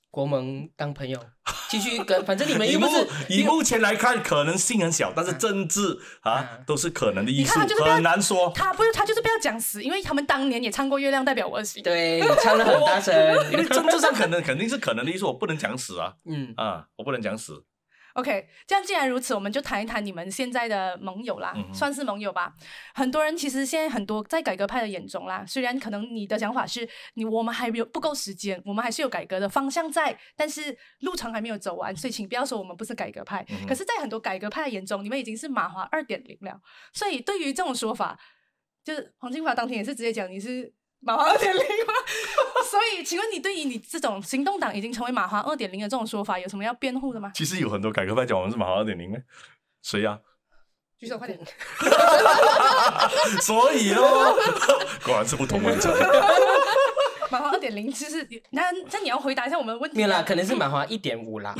国盟当朋友，*laughs* 继续跟，反正你们 *laughs* 又不是以目前来看可能性很小，但是政治啊都是可能的意思，很难说。他不是他就是不要讲死，因为他们当年也唱过《月亮代表我的心》，对，唱的很大声。*laughs* 因为政治上可能肯定是可能的意思，我不能讲死啊，嗯啊，我不能讲死。OK，这样既然如此，我们就谈一谈你们现在的盟友啦，算是盟友吧。很多人其实现在很多在改革派的眼中啦，虽然可能你的想法是你我们还没有不够时间，我们还是有改革的方向在，但是路程还没有走完，所以请不要说我们不是改革派。可是，在很多改革派的眼中，你们已经是马华二点零了。所以，对于这种说法，就是黄金华当天也是直接讲你是。马华二点零吗？所以，请问你对于你这种行动党已经成为马华二点零的这种说法，有什么要辩护的吗？其实有很多改革派讲我们是马华二点零呢，*laughs* 谁呀？举手快点！*laughs* 所以哦，*laughs* 果然是不同文章。马华二点零，其实那那你要回答一下我们的问题。没有啦，可能是马华一点五啦，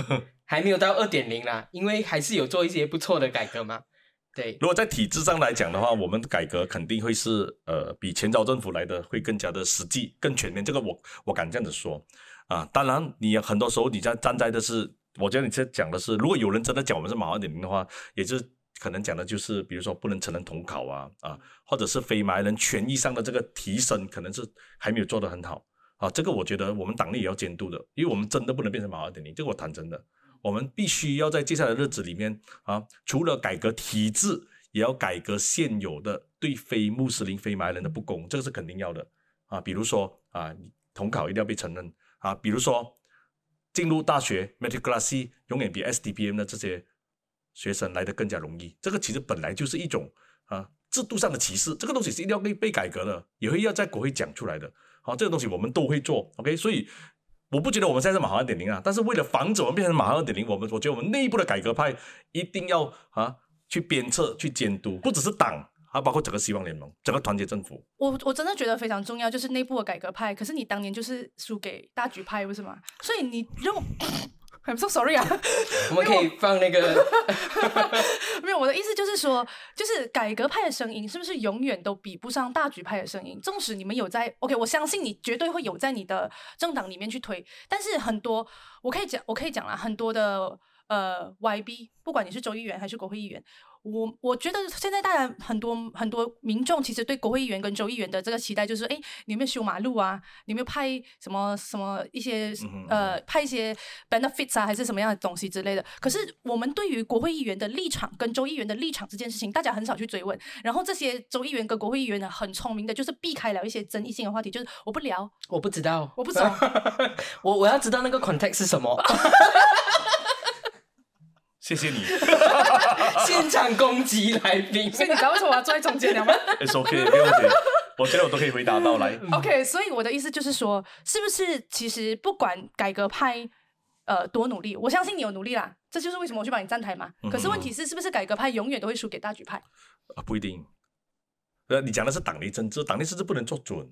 还没有到二点零啦，因为还是有做一些不错的改革嘛。对，如果在体制上来讲的话，我们改革肯定会是呃比前朝政府来的会更加的实际、更全面。这个我我敢这样子说啊。当然，你很多时候你在站在的是，我觉得你在讲的是，如果有人真的讲我们是马二点零的话，也是可能讲的就是，比如说不能承认统考啊啊，或者是非马来人权益上的这个提升，可能是还没有做得很好啊。这个我觉得我们党内也要监督的，因为我们真的不能变成马二点零，这个我谈真的。我们必须要在接下来的日子里面啊，除了改革体制，也要改革现有的对非穆斯林、非马来人的不公，这个是肯定要的啊。比如说啊，统考一定要被承认啊。比如说进入大学 m e t r i c l a s s 永远比 SDPM 的这些学生来的更加容易。这个其实本来就是一种啊制度上的歧视，这个东西是一定要被被改革的，也会要在国会讲出来的。好，这个东西我们都会做，OK，所以。我不觉得我们现在是马航二点零啊，但是为了防止我们变成马航二点零，我们我觉得我们内部的改革派一定要啊去鞭策、去监督，不只是党，还，包括整个希望联盟，整个团结政府。我我真的觉得非常重要，就是内部的改革派。可是你当年就是输给大局派，不是吗？所以你用。I'm so sorry 啊，我们可以放那个，没有我的意思就是说，就是改革派的声音是不是永远都比不上大局派的声音？纵使你们有在 OK，我相信你绝对会有在你的政党里面去推，但是很多我可以讲，我可以讲了很多的呃 YB，不管你是州议员还是国会议员。我我觉得现在大家很多很多民众其实对国会议员跟州议员的这个期待就是，哎，你有没有修马路啊？你有没有派什么什么一些呃派一些 benefits 啊，还是什么样的东西之类的？可是我们对于国会议员的立场跟州议员的立场这件事情，大家很少去追问。然后这些州议员跟国会议员呢，很聪明的，就是避开了一些争议性的话题，就是我不聊，我不知道，*laughs* 我不懂，我我要知道那个 context 是什么。*laughs* 谢谢你，现场攻击来宾。*laughs* 所以你知道为什么我要坐在中间了吗？It's OK，没问题。我觉得我都可以回答到来。*laughs* OK，所以我的意思就是说，是不是其实不管改革派呃多努力，我相信你有努力啦，这就是为什么我去帮你站台嘛。可是问题是，是不是改革派永远都会输给大局派？啊，不一定。呃，你讲的是党内政治，党内政治不能做准。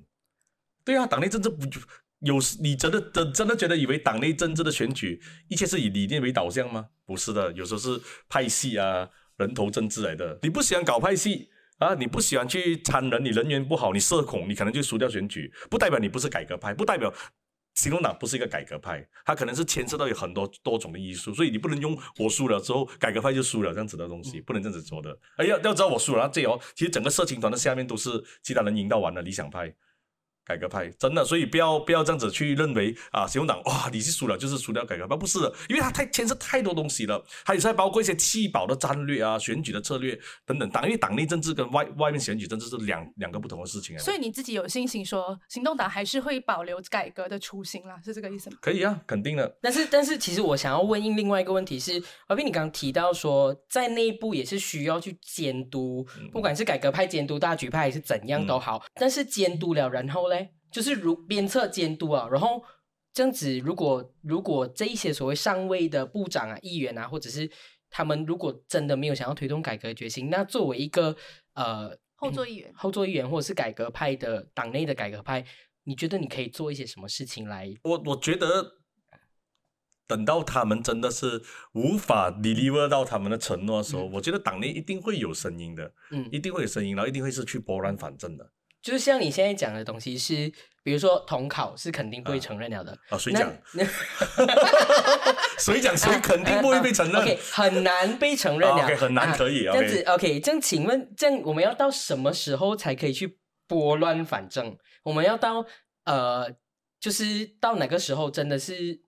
对啊，党内政治不就？有你真的真真的觉得以为党内政治的选举一切是以理念为导向吗？不是的，有时候是派系啊、人头政治来的。你不喜欢搞派系啊，你不喜欢去参人，你人缘不好，你社恐，你可能就输掉选举。不代表你不是改革派，不代表行动党不是一个改革派，它可能是牵涉到有很多多种的因素，所以你不能用我输了之后改革派就输了这样子的东西，不能这样子说的。哎要要知道我输了，这哦，其实整个社情团的下面都是其他人赢到完了理想派。改革派真的，所以不要不要这样子去认为啊，行动党哇，你是输了就是输掉改革派，不是的，因为它太牵涉太多东西了，还有在包括一些弃保的战略啊、选举的策略等等。党因为党内政治跟外外面选举政治是两两个不同的事情啊。所以你自己有信心说，行动党还是会保留改革的初心啦，是这个意思吗？可以啊，肯定的。但是但是，其实我想要问另外一个问题是，而斌你刚刚提到说，在内部也是需要去监督，不管是改革派监督大局派还是怎样都好，但是监督了，然后嘞？就是如鞭策监督啊，然后这样子，如果如果这一些所谓上位的部长啊、议员啊，或者是他们如果真的没有想要推动改革决心，那作为一个呃后座议员、后座议员或者是改革派的党内的改革派，你觉得你可以做一些什么事情来？我我觉得，等到他们真的是无法 deliver 到他们的承诺的时候，我觉得党内一定会有声音的，嗯，一定会有声音，然后一定会是去拨乱反正的。就是像你现在讲的东西是，比如说统考是肯定不会承认了的啊，*laughs* 谁讲？谁讲？谁肯定不会被承认？OK，很难被承认了，很难可以。这样子 OK，这样请问，这样我们要到什么时候才可以去拨乱反正？我们要到呃，就是到哪个时候真的是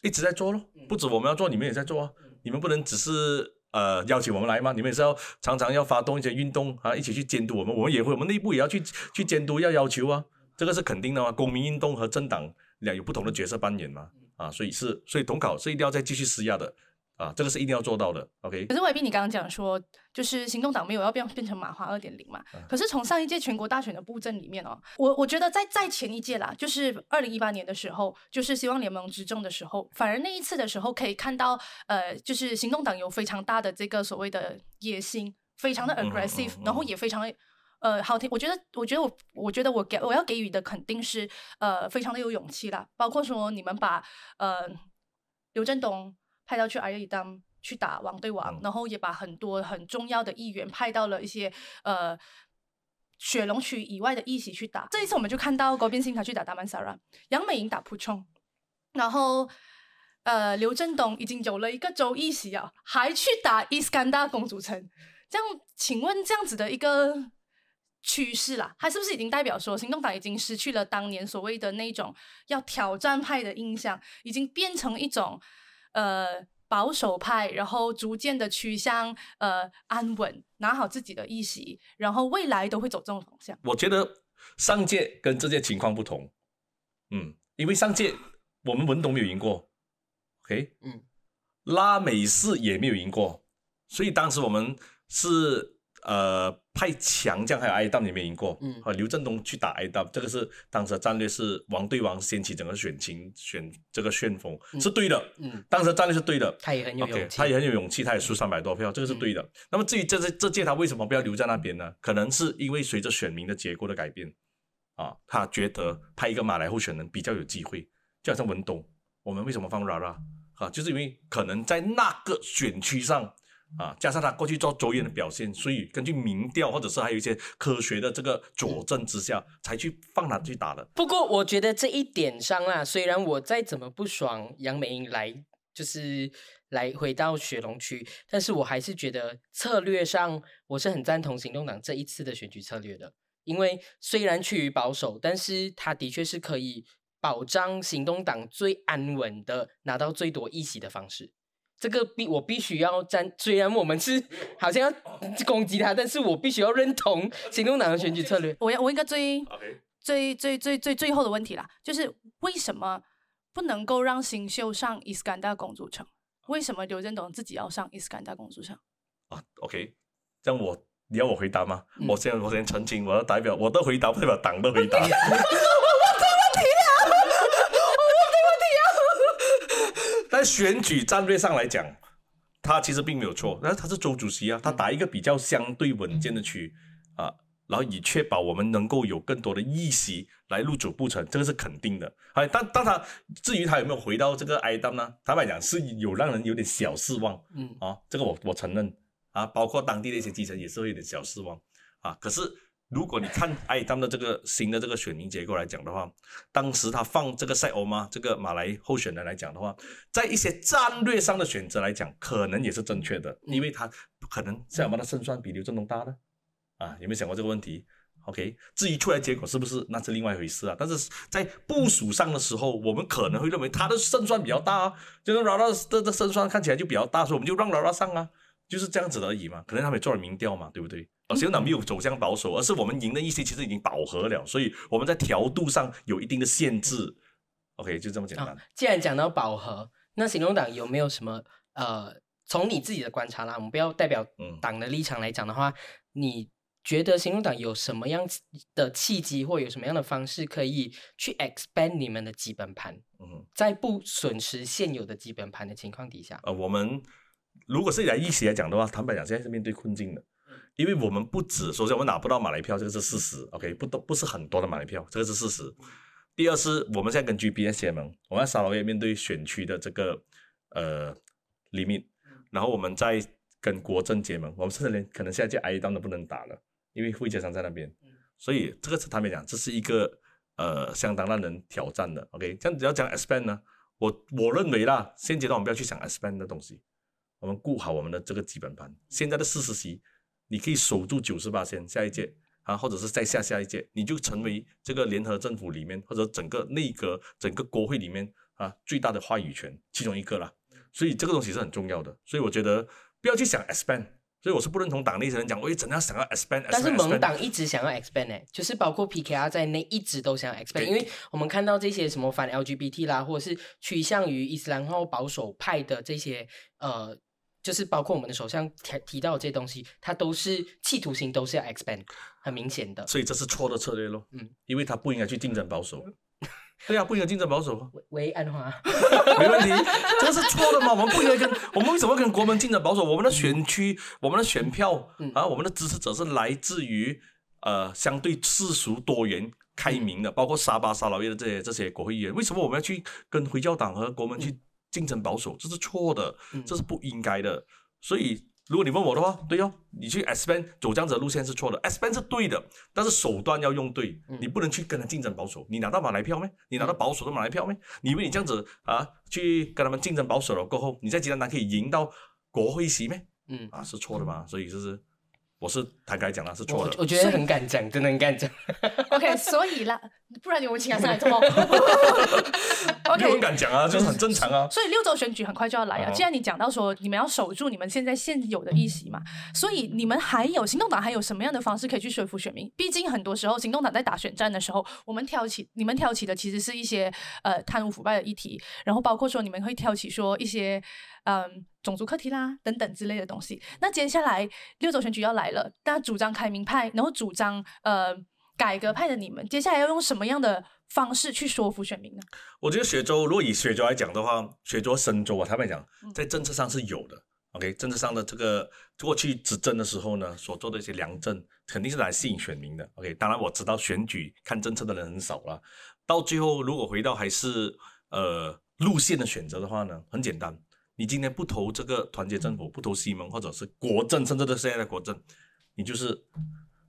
一直在做咯？不止我们要做，你们也在做啊，你们不能只是。呃，邀请我们来吗？你们也是要常常要发动一些运动啊，一起去监督我们。我们也会，我们内部也要去去监督，要要求啊，这个是肯定的嘛。公民运动和政党两有不同的角色扮演嘛，啊，所以是，所以统考是一定要再继续施压的。啊，这个是一定要做到的，OK。可是外宾，你刚刚讲说，就是行动党没有要变变成马华二点零嘛？可是从上一届全国大选的布阵里面哦，我我觉得在在前一届啦，就是二零一八年的时候，就是希望联盟执政的时候，反而那一次的时候可以看到，呃，就是行动党有非常大的这个所谓的野心，非常的 aggressive，然后也非常的呃好听。我觉得，我觉得我我觉得我给我要给予的肯定是呃非常的有勇气啦，包括说你们把呃刘振东。派到去阿里当去打王对王，然后也把很多很重要的议员派到了一些呃雪龙区以外的议席去打。这一次我们就看到高边新他去打达曼萨拉，杨美莹打普冲，然后呃刘振东已经有了一个州议席啊，还去打伊斯干达公主城。这样，请问这样子的一个趋势啦，它是不是已经代表说行动党已经失去了当年所谓的那种要挑战派的印象，已经变成一种？呃，保守派，然后逐渐的趋向呃安稳，拿好自己的议席，然后未来都会走这种方向。我觉得上届跟这届情况不同，嗯，因为上届我们文董没有赢过，OK，嗯，拉美式也没有赢过，所以当时我们是呃派强将还有挨当也没赢过，嗯和刘振东去打挨当，这个是当时的战略是王对王掀起整个选情选这个旋风、是对的，嗯，当时的战略是对的。他也很有勇气，他也很有勇气，他也输三百多票，这个是对的。那么至于这这这届他为什么不要留在那边呢？可能是因为随着选民的结果的改变，啊，他觉得派一个马来候选人比较有机会，就好像文东，我们为什么放 Rara 啊？就是因为可能在那个选区上啊，加上他过去做州议员的表现，所以根据民调或者是还有一些科学的这个佐证之下，才去放他去打的。不过我觉得这一点上啊，虽然我再怎么不爽杨美英来，就是来回到雪龙区，但是我还是觉得策略上我是很赞同行动党这一次的选举策略的，因为虽然趋于保守，但是它的确是可以保障行动党最安稳的拿到最多议席的方式。这个必我必须要站，虽然我们是好像要攻击他，但是我必须要认同行动党的选举策略。我要我一个最最最最最最后的问题啦，就是为什么不能够让新秀上伊斯干达公主城？为什么刘振东自己要上伊斯干达公主城？啊，OK，这样我你要我回答吗？嗯我先我先澄清，我要代表我的回答不代表党的回答。*laughs* 但选举战略上来讲，他其实并没有错，但是他是周主席啊，他打一个比较相对稳健的区啊，然后以确保我们能够有更多的议席来入主不成，这个是肯定的。哎，但但他至于他有没有回到这个挨当呢？坦白讲是有让人有点小失望。嗯，啊，这个我我承认啊，包括当地的一些基层也是会有点小失望啊。可是如果你看艾当的这个新的这个选民结构来讲的话，当时他放这个塞欧吗这个马来候选人来讲的话，在一些战略上的选择来讲，可能也是正确的，因为他可能塞欧吗的胜算比刘振东大呢啊，有没有想过这个问题？OK，至于出来结果是不是，那是另外一回事啊。但是在部署上的时候，我们可能会认为他的胜算比较大啊，就是劳拉的的胜算看起来就比较大，所以我们就让劳拉上啊，就是这样子而已嘛。可能他们做了民调嘛，对不对？而行动党没有走向保守，而是我们赢的一些其实已经饱和了，所以我们在调度上有一定的限制。OK，就这么简单。啊，既然讲到饱和，那行动党有没有什么呃，从你自己的观察啦，我们不要代表嗯党的立场来讲的话，你觉得行动党有什么样的契机，或有什么样的方式可以去 expand 你们的基本盘，嗯，在不损失现有的基本盘的情况底下？呃，我们如果是以来一起来讲的话，坦白讲，现在是面对困境的，因为我们不止，首先我们拿不到马来票，这个是事实，OK，不都不是很多的马来票，这个是事实。第二是我们现在跟 GBS 结盟，我们在沙劳越面对选区的这个呃 limit，然后我们再跟国政结盟，我们甚至连可能现在就 I 当都不能打了，因为会街商在那边，所以这个是他们讲，这是一个呃相当让人挑战的。OK，这样子要讲 expand 呢，我我认为啦，现阶段我们不要去想 expand 的东西，我们顾好我们的这个基本盘。现在的四十席，你可以守住九十八先，下一届啊，或者是再下下一届，你就成为这个联合政府里面或者整个内阁、整个国会里面啊最大的话语权其中一个啦。所以这个东西是很重要的。所以我觉得不要去想 expand。所以我是不认同党内些人讲，我也怎样想要 expand，, 但是盟党一直想要 expand 呢、就是包括 PKR 在内一直都想要 expand，因为我们看到这些什么反 LGBT 啦，或者是趋向于伊斯兰或保守派的这些呃，就是包括我们的首相提提到的这些东西，它都是企图心都是要 expand，很明显的。所以这是错的策略咯。嗯，因为他不应该去竞争保守。*laughs* 对啊，不应该竞争保守啊，喂喂，安华，没问题，这个是错的嘛？我们不应该跟我们为什么跟国门竞争保守？我们的选区、我们的选票嗯啊，我们的支持者是来自于呃相对世俗多元。开明的，包括沙巴、沙劳越的这些这些国会议员，为什么我们要去跟回教党和国门去竞争保守？这是错的，嗯这是不应该的。所以，如果你问我的话，对哦，你去 expand 走这样子的路线是错的，expand 是对的，但是手段要用对，嗯你不能去跟他竞争保守。你拿到马来票没？你拿到保守的马来票没？你以为你这样子啊，去跟他们竞争保守了过后，你在吉兰丹可以赢到国会席没？嗯，啊，是错的嘛？所以就是，我是坦白讲了，是错的。我觉得很敢讲，真的很敢讲。OK，所以啦，不然你们请他上来做梦。没有人敢讲啊，就是很正常啊。所以六州选举很快就要来啊！既然你讲到说你们要守住你们现在现有的议席嘛，所以你们还有行动党还有什么样的方式可以去说服选民？毕竟很多时候行动党在打选战的时候，我们挑起你们挑起的其实是一些呃贪污腐败的议题，然后包括说你们会挑起说一些嗯种族课题啦等等之类的东西。那接下来六州选举要来了，大家主张开明派，然后主张呃改革派的你们，接下来要用什么样的方式去说服选民呢？我觉得雪州，如果以雪州来讲的话，雪州、深州啊，他们讲嗯在政策上是有的。OK，政治上的这个过去执政的时候呢，所做的一些良政，肯定是来吸引选民的。OK，当然我知道选举看政策的人很少了，到最后如果回到还是呃路线的选择的话呢，很简单，你今天不投这个团结政府，不投西盟或者是国政，甚至是现在的国政，你就是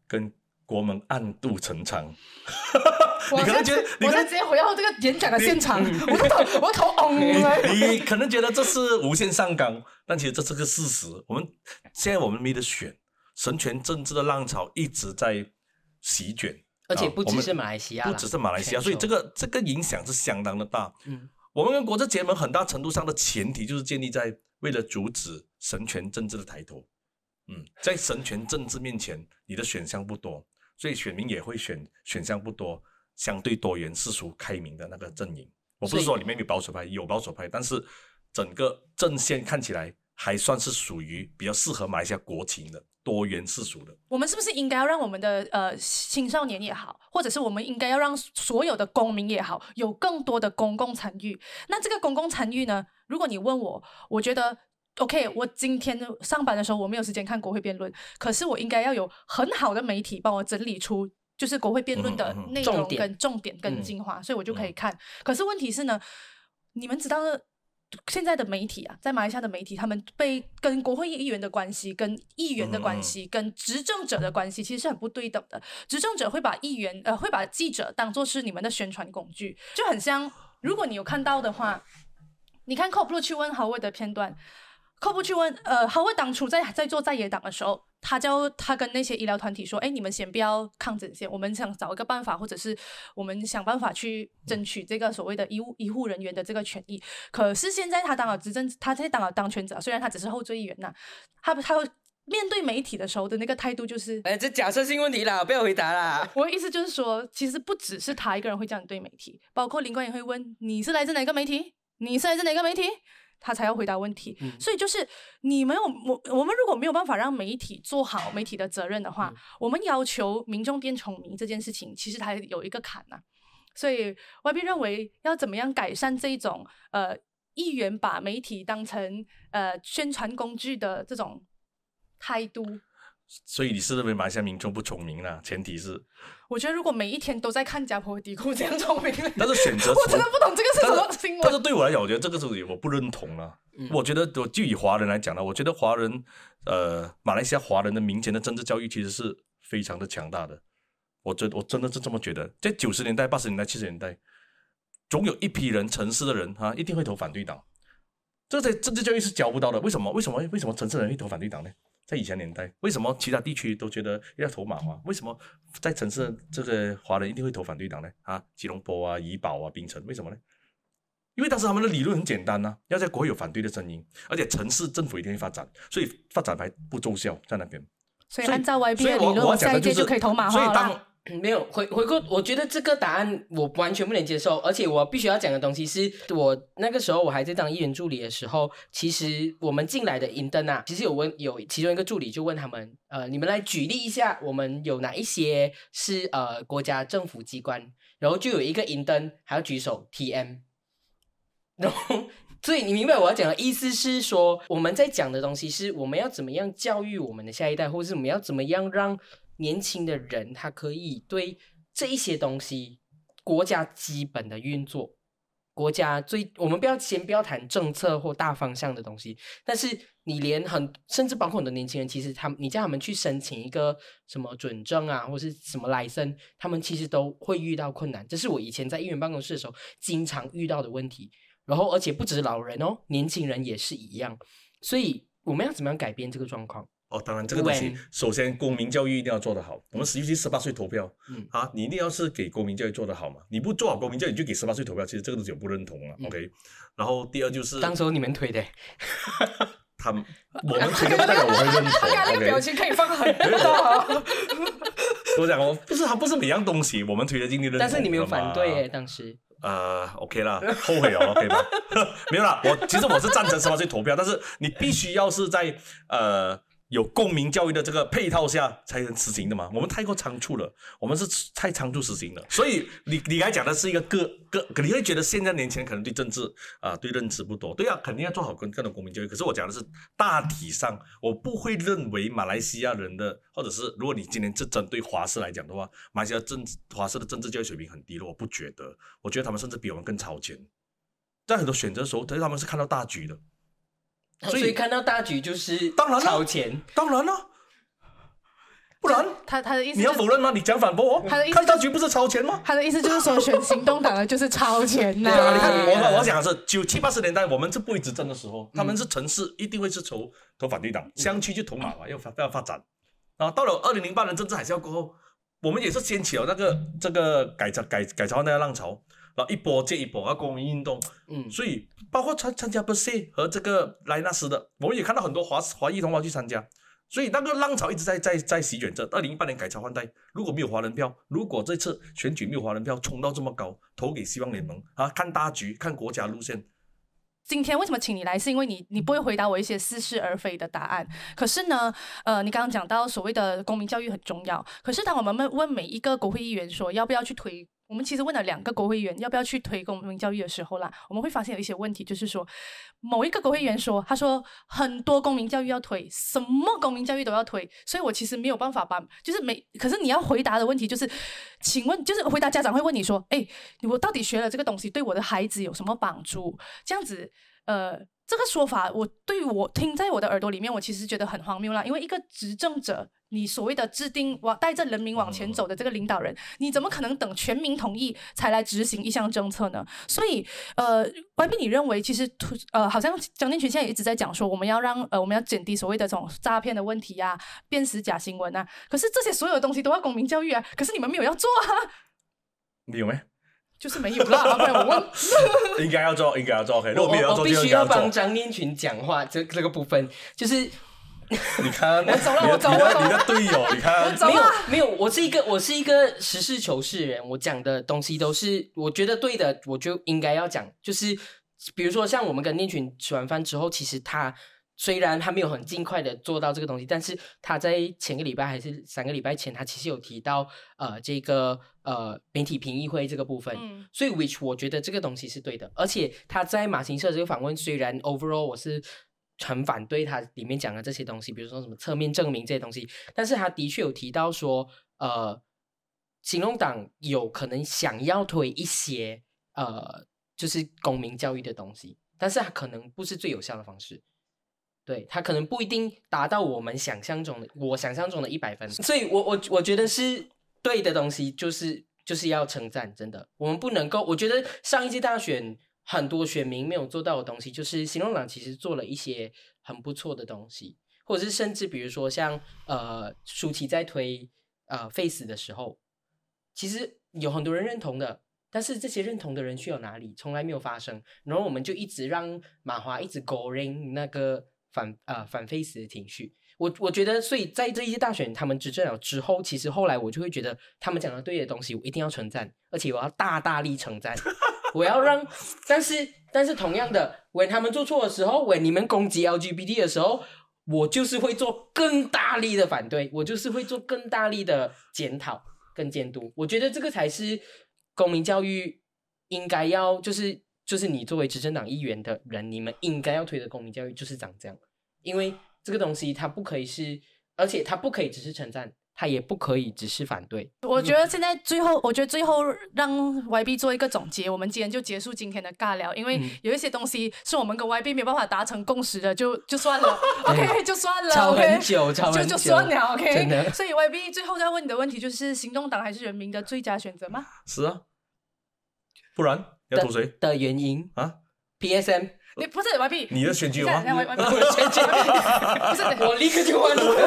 跟国门暗度陈仓。*laughs* 我你可能觉得，你我可能在直接回到这个演讲的现场，我的头，我的头嗡了。你可能觉得这是无限上纲，但其实这是个事实。我们现在我们没得选，神权政治的浪潮一直在席卷，而且不只是马来西亚啦，不只是马来西亚，所以这球个这个影响是相当的大。嗯，我们跟国政结盟很大程度上的前提就是建立在为了阻止神权政治的抬头。嗯，在神权政治面前，你的选项不多，所以选民也会选选项不多，相对多元、世俗、开明的那个阵营。我不是说里面有保守派，有保守派，但是整个阵线看起来还算是属于比较适合马来西亚国情的多元世俗的。我们是不是应该要让我们的呃青少年也好，或者是我们应该要让所有的公民也好，有更多的公共参与？那这个公共参与呢？如果你问我，我觉得 OK，我今天上班的时候我没有时间看国会辩论，可是我应该要有很好的媒体帮我整理出。就是国会辩论的内容跟重点跟嗯精华，所以我就可以看。可是问题是呢，你们知道现在的媒体啊，在马来西亚的媒体，他们被跟国会议员的关系、跟议员的关系、跟执政者的关系，其实是很不对等的。执政者会把议员呃，会把记者当做是你们的宣传工具，就很像，如果你有看到的话，你看 COP 去问 Howard 的片段。COP 去问，呃，Howard 当初在在做在野党的时候，他叫他跟那些医疗团体说：“哎，你们先不要抗争先，我们想找一个办法，或者是我们想办法去争取这个所谓的医务医护人员的这个权益。”可是现在他当了执政，他在当了当权者，虽然他只是后追议员呐，他他面对媒体的时候的那个态度就是，哎，这假设性问题啦，不要回答啦。我的意思就是说，其实不只是他一个人会这样对媒体，包括林冠也会问你是来自哪个媒体，你是来自哪个媒体，他才要回答问题。嗯所以就是你没有我我们如果没有办法让媒体做好媒体的责任的话，嗯我们要求民众变聪明这件事情，其实它有一个坎呐、所以 YB 认为要怎么样改善这一种呃议员把媒体当成呃宣传工具的这种态度。所以你是认为马来西亚民众不聪明啦？前提是，我觉得如果每一天都在看家婆底裤这样聪明，但是选择我真的不懂这个是什么新但是。对我来讲，我觉得这个是我不认同了。嗯我觉得我就以华人来讲呢，我觉得华人呃，马来西亚华人的民间的政治教育其实是非常的强大的。我真我真的是这么觉得，在九十年代、八十年代、七十年代，总有一批人，城市的人哈、一定会投反对党。这在政治教育是教不到的。为什么？为什么？为什么城市人会投反对党呢？在以前年代，为什么其他地区都觉得要投马华？为什么在城市这个华人一定会投反对党呢？啊，吉隆坡啊、怡保啊、槟城，为什么呢？因为当时他们的理论很简单呐、要在国会有反对的声音，而且城市政府一定会发展，所以发展还不奏效在那边。所以按照 YB 的理论，我下一届就可以投马所以当化了。没有回回过，我觉得这个答案我完全不能接受，而且我必须要讲的东西是我那个时候我还在当议员助理的时候，其实我们进来的银灯啊，其实有问有其中一个助理就问他们，呃，你们来举例一下，我们有哪一些是呃国家政府机关，然后就有一个银灯还要举手 TM，然后。所以你明白我要讲的意思是说，我们在讲的东西是我们要怎么样教育我们的下一代，或是我们要怎么样让年轻的人他可以对这一些东西，国家基本的运作，国家最我们不要先不要谈政策或大方向的东西，但是你连很甚至包括很多年轻人，其实他你叫他们去申请一个什么准证啊，或是什么来生，他们其实都会遇到困难。这是我以前在议员办公室的时候经常遇到的问题。然后，而且不止老人哦，年轻人也是一样。所以我们要怎么样改变这个状况？哦，当然这个东西首先公民教育一定要做得好。我们十七、十八岁投票，嗯啊，你一定要是给公民教育做得好嘛。你不做好公民教育，你就给十八岁投票，其实这个东西我不认同啊。嗯 OK，然后第二就是当时候你们推的，*laughs* 他们我们推的不代表我会认同。*laughs* 个表 OK，情可以放很大。*laughs* 我讲哦，不是他不是每样东西我们推的进去认同，但是你没有反对耶，当时呃，OK 啦，后悔哦，OK 吗？没有啦，我其实我是赞成十八岁投票，但是你必须要是在呃有公民教育的这个配套下才能实行的嘛。我们太过仓促了，我们是太仓促实行了。所以你你刚讲的是一个个个，你会觉得现在年轻人可能对政治啊、对认知不多，对啊，肯定要做好更更多公民教育。可是我讲的是大体上，我不会认为马来西亚人的，或者是如果你今天是针对华视来讲的话，马来西亚政治华视的政治教育水平很低落，我不觉得，我觉得他们甚至比我们更超前。在很多选择的时候，但是他们是看到大局的。*laughs* 所以看到大局就是当然了超前。当然了，不然他他的意思、你就是，要否认吗？你讲反驳我。他的意思看大局不是超前吗？他的意思就是说，选行动党的就是超前呐、*laughs* 对啊，你看对我我讲的是九七八十年代，我们是不会执政的时候，他们是城市一定会是投投反对党，乡区就投马嘛，要发要发展。然后到了二零零八年政治海啸过后，我们也是掀起了那个这个改朝改改朝那个浪潮，然后一波接一波啊公民运动，嗯，所以包括参参加 b e 和这个莱纳斯的，我们也看到很多华华裔同胞去参加，所以那个浪潮一直在在在席卷着。二零一八年改朝换代，如果没有华人票，如果这次选举没有华人票冲到这么高，投给希望联盟啊，看大局，看国家路线，今天为什么请你来？是因为你你不会回答我一些似是而非的答案。可是呢，呃，你刚刚讲到所谓的公民教育很重要。可是当我们问问每一个国会议员说要不要去推，我们其实问了两个国会议员要不要去推公民教育的时候啦，我们会发现有一些问题，就是说某一个国会议员说，他说很多公民教育要推，什么公民教育都要推，所以我其实没有办法把，就是每，可是你要回答的问题就是，请问，就是回答家长会问你说，哎，我到底学了这个东西对我的孩子有什么帮助？这样子，呃，这个说法，我对我听在我的耳朵里面，我其实觉得很荒谬啦。因为一个执政者，你所谓的制定往带着人民往前走的这个领导人，你怎么可能等全民同意才来执行一项政策呢？所以，呃，Y B，你认为其实突呃，好像张建群现在也一直在讲说，我们要让呃，我们要减低所谓的这种诈骗的问题啊，辨识假新闻啊。可是这些所有的东西都要公民教育啊，可是你们没有要做啊，你有没？就是没有啦。不然我问。*laughs* 应该要做，应该要做。OK，如我果没有要做，我必须要做帮。张念群讲话，这这个部分就是 *laughs* 你看，*laughs* 我走了你的我走了你的队友，你看，没有没有，我是一个我是一个实事求是人，我讲的东西都是我觉得对的，我就应该要讲。就是比如说像我们跟念群吃完饭之后，其实他虽然他没有很尽快的做到这个东西，但是他在前个礼拜还是三个礼拜前，他其实有提到呃这个呃媒体评议会这个部分。嗯所以，which 我觉得这个东西是对的，而且他在马行社这个访问，虽然 overall 我是很反对他里面讲的这些东西，比如说什么侧面证明这些东西，但是他的确有提到说，呃，行动党有可能想要推一些呃，就是公民教育的东西，但是他可能不是最有效的方式。对他可能不一定达到我们想象中的，我想象中的一百分，所以我我我觉得是对的东西，就是就是要称赞，真的，我们不能够，我觉得上一届大选很多选民没有做到的东西，就是行动党其实做了一些很不错的东西，或者是甚至比如说像呃舒淇在推呃 Face 的时候，其实有很多人认同的，但是这些认同的人去了哪里，从来没有发生。然后我们就一直让马华一直勾人那个反呃反 face 的情绪。我我觉得，所以在这一届大选他们执政了之后，其实后来我就会觉得他们讲的对的东西，我一定要称赞，而且我要大大力称赞。*laughs* 我要让，但是但是同样的，when 他们做错的时候，when 你们攻击 LGBT 的时候，我就是会做更大力的反对，我就是会做更大力的检讨跟监督。我觉得这个才是公民教育应该要，就是就是你作为执政党议员的人，你们应该要推的公民教育就是长这样，因为这个东西它不可以是，而且它不可以只是称赞，它也不可以只是反对。我觉得现在最后，我觉得最后让 YB 做一个总结，我们今天就结束今天的尬聊，因为嗯有一些东西是我们跟 YB 没有办法达成共识的，就就算了，*laughs* OK 就算了吵，OK 很久，吵就很久，就算了，OK。真的所以 YB 最后再问你的问题就是：行动党还是人民的最佳选择吗？是啊，不然你要投谁的原因啊？？PSM，你不是 YB，你的选举有吗？我选举不是我立刻就换了。不是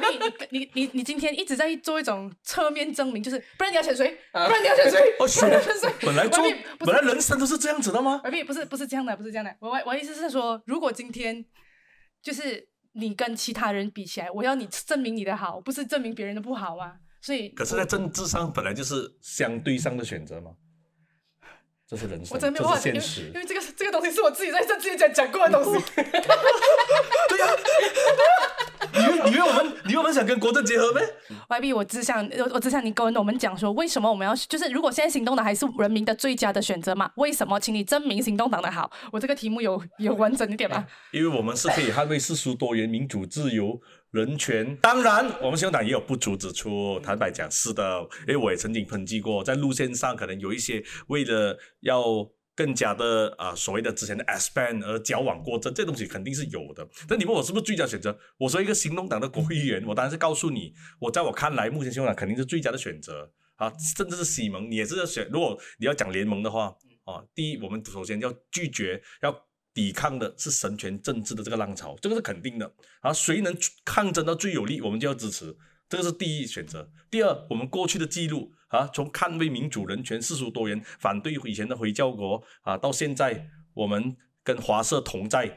YB，你你你你今天一直在做一种侧面证明，就是不然你要选谁？啊不然你要选谁？*laughs* 哦，不然你要选谁？本来做本来人生都是这样子的吗？YB 不是不是这样的，不是这样的。我我我意思是说，如果今天就是你跟其他人比起来，我要你证明你的好，不是证明别人的不好吗？所以可是，在政治上本来就是相对上的选择嘛。这是人生，我真的没有办法，因为这是现实因。为这个这个东西是我自己在这之前讲讲过的东西。你以为 *laughs* 你以为我们你我们想跟国政结合咩？YB，我只想我我只想你跟我们讲说，为什么我们要就是如果现在行动党还是人民的最佳的选择嘛？为什么？请你证明行动党的好。我这个题目有有完整一点吗？因为我们是可以捍卫世俗多元、民主、自由、人权。当然，我们行动党也有不足之处。坦白讲，是的，因为我也曾经抨击过，在路线上可能有一些为了要更加的啊、所谓的之前的 S ban 而矫枉过正，这东西肯定是有的。但你问我是不是最佳选择？我说一个行动党的国会议员，我当然是告诉你，我在我看来，目前行动党肯定是最佳的选择啊，甚至是西盟，你也是要选。如果你要讲联盟的话，啊，第一，我们首先要拒绝要。抵抗的是神权政治的这个浪潮，这个是肯定的。啊，谁能抗争到最有力，我们就要支持，这个是第一选择。第二，我们过去的记录啊，从捍卫民主、人权、世俗多元，反对以前的回教国啊，到现在我们跟华社同在，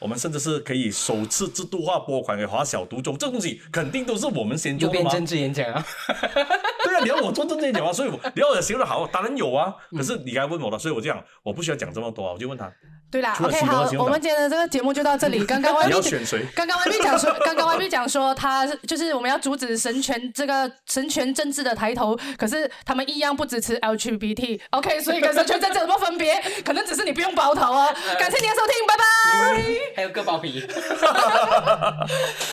我们甚至是可以首次制度化拨款给华小独中，这东西肯定都是我们先做的嘛。又变政治演讲啊！*laughs* 对啊，你要我做政治演讲啊，所以我你要我形容好，当然有啊。可是你刚才问我了，所以我就讲我不需要讲这么多啊，我就问他对啦，OK，好我们今天的这个节目就到这里。*laughs* 刚刚你要 YB 选谁？刚刚外面讲说，*laughs* 刚刚外面讲说，他就是我们要阻止神权这个神权政治的抬头，可是他们一样不支持 LGBT。OK，所以跟神权政治有什么分别？*laughs* 可能只是你不用包头哦。感谢你的收听，拜拜。还有割包皮。